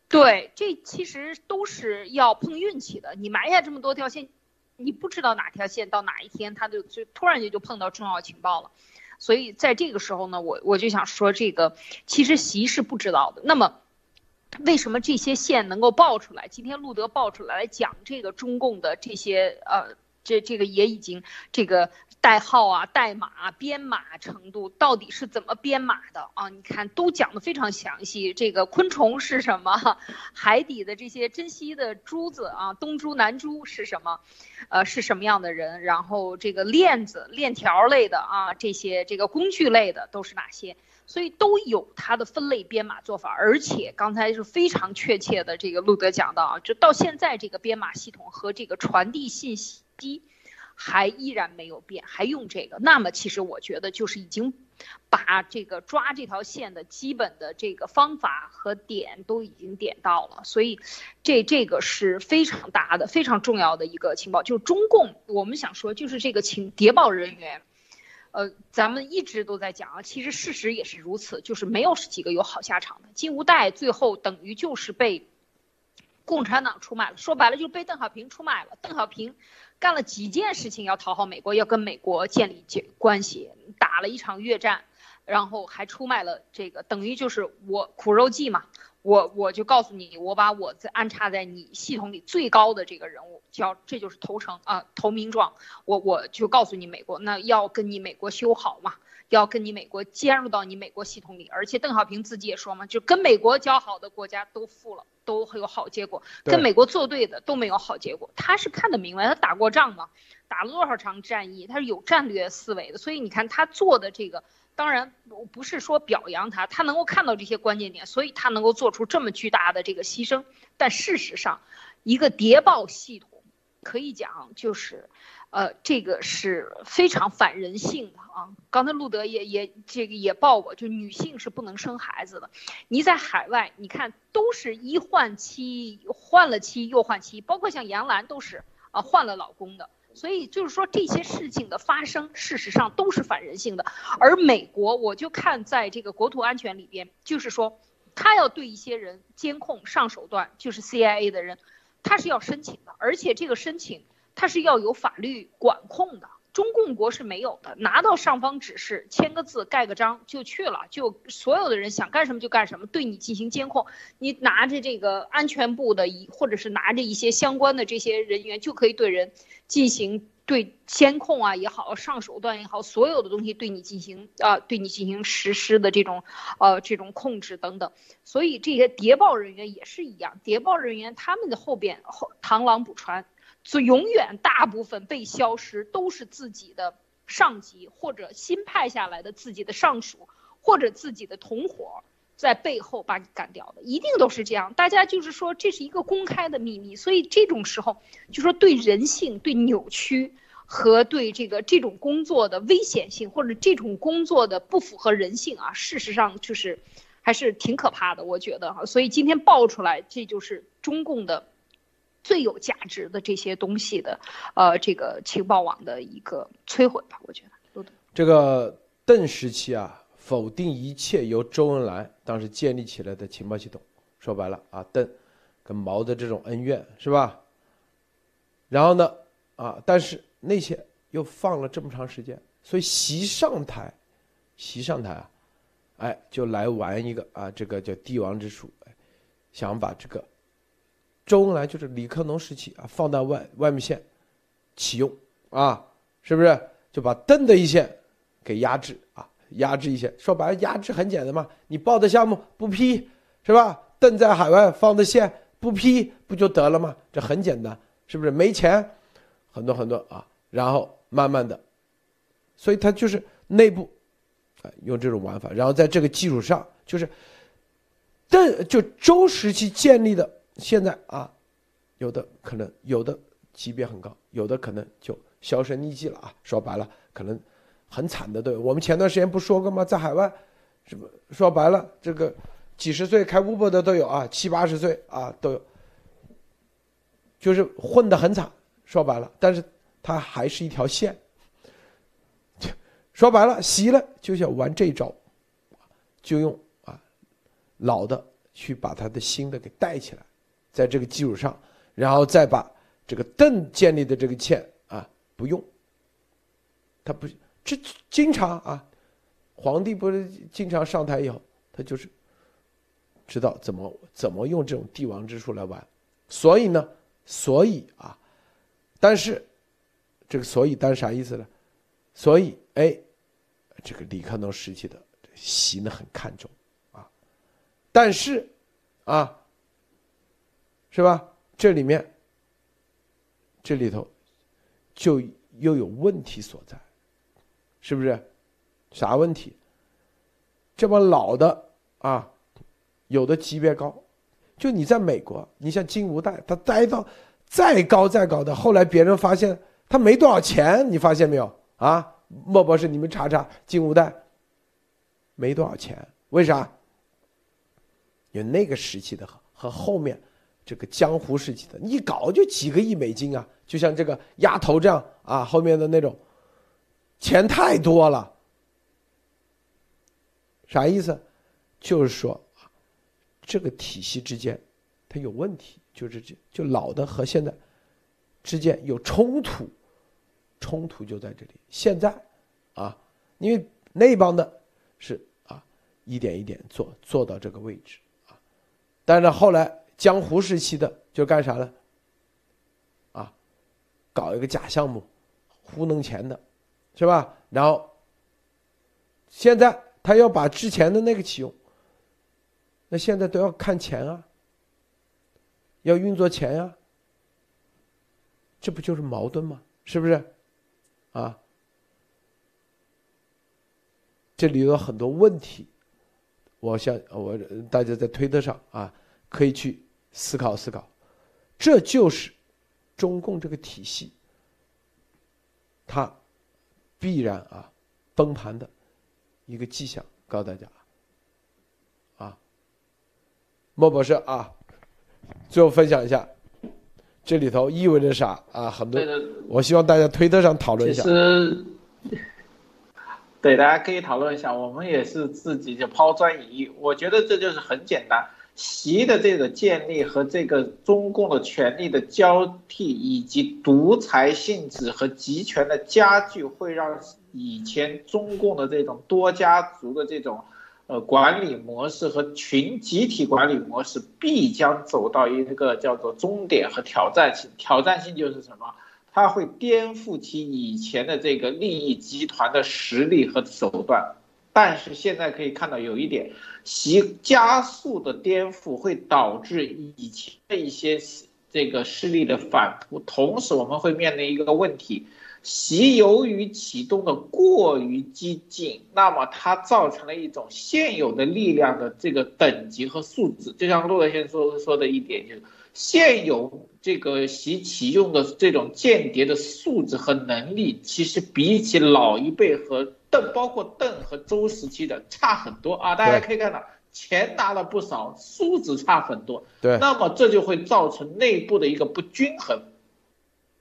对，这其实都是要碰运气的，你埋下这么多条线。你不知道哪条线到哪一天，他就就突然间就碰到重要情报了，所以在这个时候呢，我我就想说，这个其实习是不知道的。那么，为什么这些线能够爆出来？今天路德爆出来来讲这个中共的这些呃，这这个也已经这个。代号啊，代码、编码程度到底是怎么编码的啊？你看都讲的非常详细。这个昆虫是什么？海底的这些珍稀的珠子啊，东珠南珠是什么？呃，是什么样的人？然后这个链子、链条类的啊，这些这个工具类的都是哪些？所以都有它的分类编码做法。而且刚才是非常确切的，这个路德讲到啊，就到现在这个编码系统和这个传递信息。还依然没有变，还用这个，那么其实我觉得就是已经把这个抓这条线的基本的这个方法和点都已经点到了，所以这这个是非常大的、非常重要的一个情报。就是中共，我们想说就是这个情谍报人员，呃，咱们一直都在讲啊，其实事实也是如此，就是没有几个有好下场的。金无代最后等于就是被共产党出卖了，说白了就是被邓小平出卖了。邓小平。干了几件事情要讨好美国，要跟美国建立关关系，打了一场越战，然后还出卖了这个，等于就是我苦肉计嘛。我我就告诉你，我把我在安插在你系统里最高的这个人物，叫这就是投诚啊，投名状。我我就告诉你美国，那要跟你美国修好嘛。要跟你美国接入到你美国系统里，而且邓小平自己也说嘛，就跟美国交好的国家都富了，都会有好结果；跟美国作对的都没有好结果。他是看得明白，他打过仗嘛，打了多少场战役，他是有战略思维的。所以你看他做的这个，当然不是说表扬他，他能够看到这些关键点，所以他能够做出这么巨大的这个牺牲。但事实上，一个谍报系统可以讲就是。呃，这个是非常反人性的啊！刚才路德也也这个也报过，就女性是不能生孩子的。你在海外，你看都是一换妻，换了妻又换妻，包括像杨澜都是啊换了老公的。所以就是说这些事情的发生，事实上都是反人性的。而美国，我就看在这个国土安全里边，就是说他要对一些人监控上手段，就是 CIA 的人，他是要申请的，而且这个申请。它是要有法律管控的，中共国是没有的。拿到上方指示，签个字，盖个章就去了，就所有的人想干什么就干什么，对你进行监控。你拿着这个安全部的一，或者是拿着一些相关的这些人员，就可以对人进行对监控啊也好，上手段也好，所有的东西对你进行啊，对你进行实施的这种呃这种控制等等。所以这些谍报人员也是一样，谍报人员他们的后边后螳螂捕蝉。所以永远大部分被消失都是自己的上级或者新派下来的自己的上属或者自己的同伙在背后把你干掉的，一定都是这样。大家就是说这是一个公开的秘密，所以这种时候就说对人性、对扭曲和对这个这种工作的危险性或者这种工作的不符合人性啊，事实上就是还是挺可怕的，我觉得哈。所以今天爆出来，这就是中共的。最有价值的这些东西的，呃，这个情报网的一个摧毁吧，我觉得。这个邓时期啊，否定一切由周恩来当时建立起来的情报系统，说白了啊，邓跟毛的这种恩怨是吧？然后呢，啊，但是那些又放了这么长时间，所以习上台，习上台啊，哎，就来玩一个啊，这个叫帝王之术，想把这个。周恩来就是李克农时期啊，放到外外面线启用啊，是不是就把邓的一线给压制啊？压制一些。说白了，压制很简单嘛，你报的项目不批，是吧？邓在海外放的线不批，不就得了吗？这很简单，是不是？没钱，很多很多啊，然后慢慢的，所以他就是内部，啊，用这种玩法，然后在这个基础上，就是邓就周时期建立的，现在啊，有的可能有的级别很高，有的可能就销声匿迹了啊。说白了，可能很惨的都有。我们前段时间不说过吗？在海外，什么说白了这个。几十岁开 Uber 的都有啊，七八十岁啊都有，就是混得很惨。说白了，但是他还是一条线。说白了，习了就想玩这招，就用啊老的去把他的新的给带起来，在这个基础上，然后再把这个邓建立的这个欠啊不用，他不这经常啊，皇帝不是经常上台以后，他就是。知道怎么怎么用这种帝王之术来玩，所以呢，所以啊，但是这个所以但是啥意思呢？所以哎，这个李克农时期的习呢很看重啊，但是啊，是吧？这里面这里头就又有问题所在，是不是？啥问题？这帮老的啊。有的级别高，就你在美国，你像金无代，他待到再高再高的，后来别人发现他没多少钱，你发现没有啊？莫博士，你们查查金无代没多少钱，为啥？因为那个时期的和和后面这个江湖时期的，一搞就几个亿美金啊，就像这个丫头这样啊，后面的那种钱太多了，啥意思？就是说。这个体系之间，它有问题，就是就就老的和现在之间有冲突，冲突就在这里。现在啊，因为那帮的是啊，一点一点做做到这个位置啊，但是后来江湖时期的就干啥了？啊，搞一个假项目，糊弄钱的，是吧？然后现在他要把之前的那个启用。那现在都要看钱啊，要运作钱呀，这不就是矛盾吗？是不是？啊，这里有很多问题，我想我大家在推特上啊，可以去思考思考，这就是中共这个体系，它必然啊崩盘的一个迹象，告诉大家啊。莫博士啊，最后分享一下，这里头意味着啥啊？很多，我希望大家推特上讨论一下。其实，对，大家可以讨论一下。我们也是自己就抛砖引玉。我觉得这就是很简单，习的这个建立和这个中共的权力的交替，以及独裁性质和集权的加剧，会让以前中共的这种多家族的这种。呃，管理模式和群集体管理模式必将走到一个叫做终点和挑战性。挑战性就是什么？它会颠覆其以前的这个利益集团的实力和手段。但是现在可以看到有一点，其加速的颠覆会导致以前的一些这个势力的反扑。同时，我们会面临一个问题。习由于启动的过于激进，那么它造成了一种现有的力量的这个等级和素质。就像陆德先说说的一点，就是现有这个习启用的这种间谍的素质和能力，其实比起老一辈和邓，包括邓和周时期的差很多啊。大家可以看到，钱拿了不少，素质差很多。对，那么这就会造成内部的一个不均衡。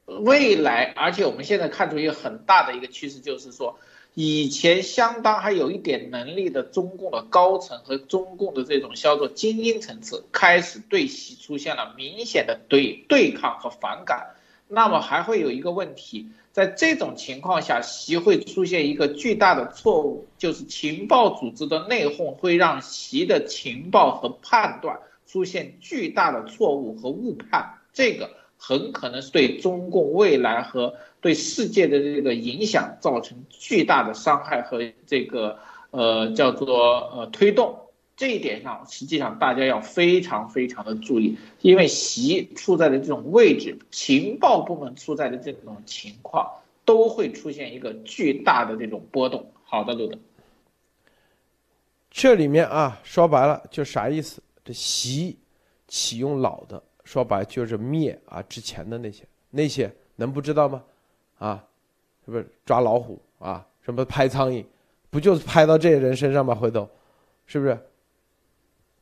未来，而且我们现在看出一个很大的一个趋势，就是说，以前相当还有一点能力的中共的高层和中共的这种叫做精英层次，开始对习出现了明显的对对抗和反感。那么还会有一个问题，在这种情况下，习会出现一个巨大的错误，就是情报组织的内讧会让习的情报和判断出现巨大的错误和误判。这个。很可能是对中共未来和对世界的这个影响造成巨大的伤害和这个呃叫做呃推动。这一点上，实际上大家要非常非常的注意，因为习处在的这种位置，情报部门处在的这种情况，都会出现一个巨大的这种波动。好的，路德。这里面啊，说白了就啥意思？这习启用老的，说白就是灭啊之前的那些那些能不知道吗？啊，是不是抓老虎啊？什么拍苍蝇，不就是拍到这些人身上吗？回头，是不是？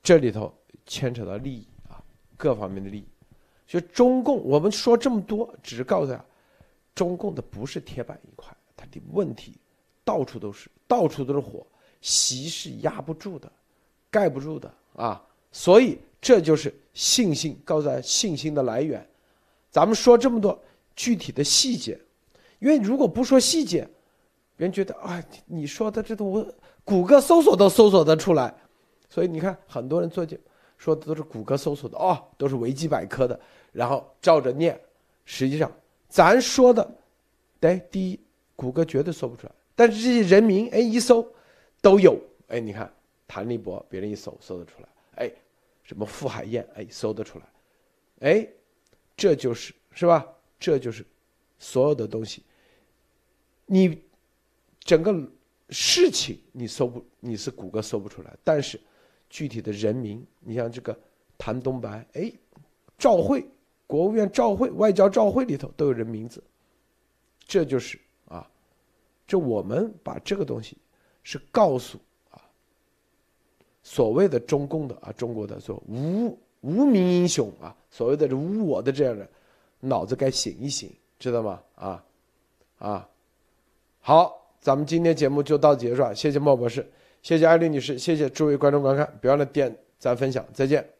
这里头牵扯到利益啊，各方面的利益。所以中共，我们说这么多，只是告诉大家，中共的不是铁板一块，它的问题到处都是，到处都是火，习是压不住的，盖不住的啊。所以这就是信心，告诉大家信心的来源。咱们说这么多具体的细节，因为如果不说细节，别人觉得啊，你说的这都我谷歌搜索都搜索得出来。所以你看，很多人做就说的都是谷歌搜索的哦，都是维基百科的，然后照着念。实际上，咱说的，对，第一，谷歌绝对搜不出来。但是这些人名，哎，一搜都有。哎，你看谭立博，别人一搜搜得出来。哎，什么傅海燕，哎，搜得出来。哎，这就是是吧？这就是所有的东西。你整个事情你搜不，你是谷歌搜不出来，但是。具体的人名，你像这个谭东白，哎，赵会，国务院赵会，外交赵会里头都有人名字，这就是啊，这我们把这个东西是告诉啊，所谓的中共的啊，中国的说无无名英雄啊，所谓的这无我的这样的，脑子该醒一醒，知道吗？啊啊，好，咱们今天节目就到结束，谢谢莫博士。谢谢艾丽女士，谢谢诸位观众观看，别忘了点赞分享，再见。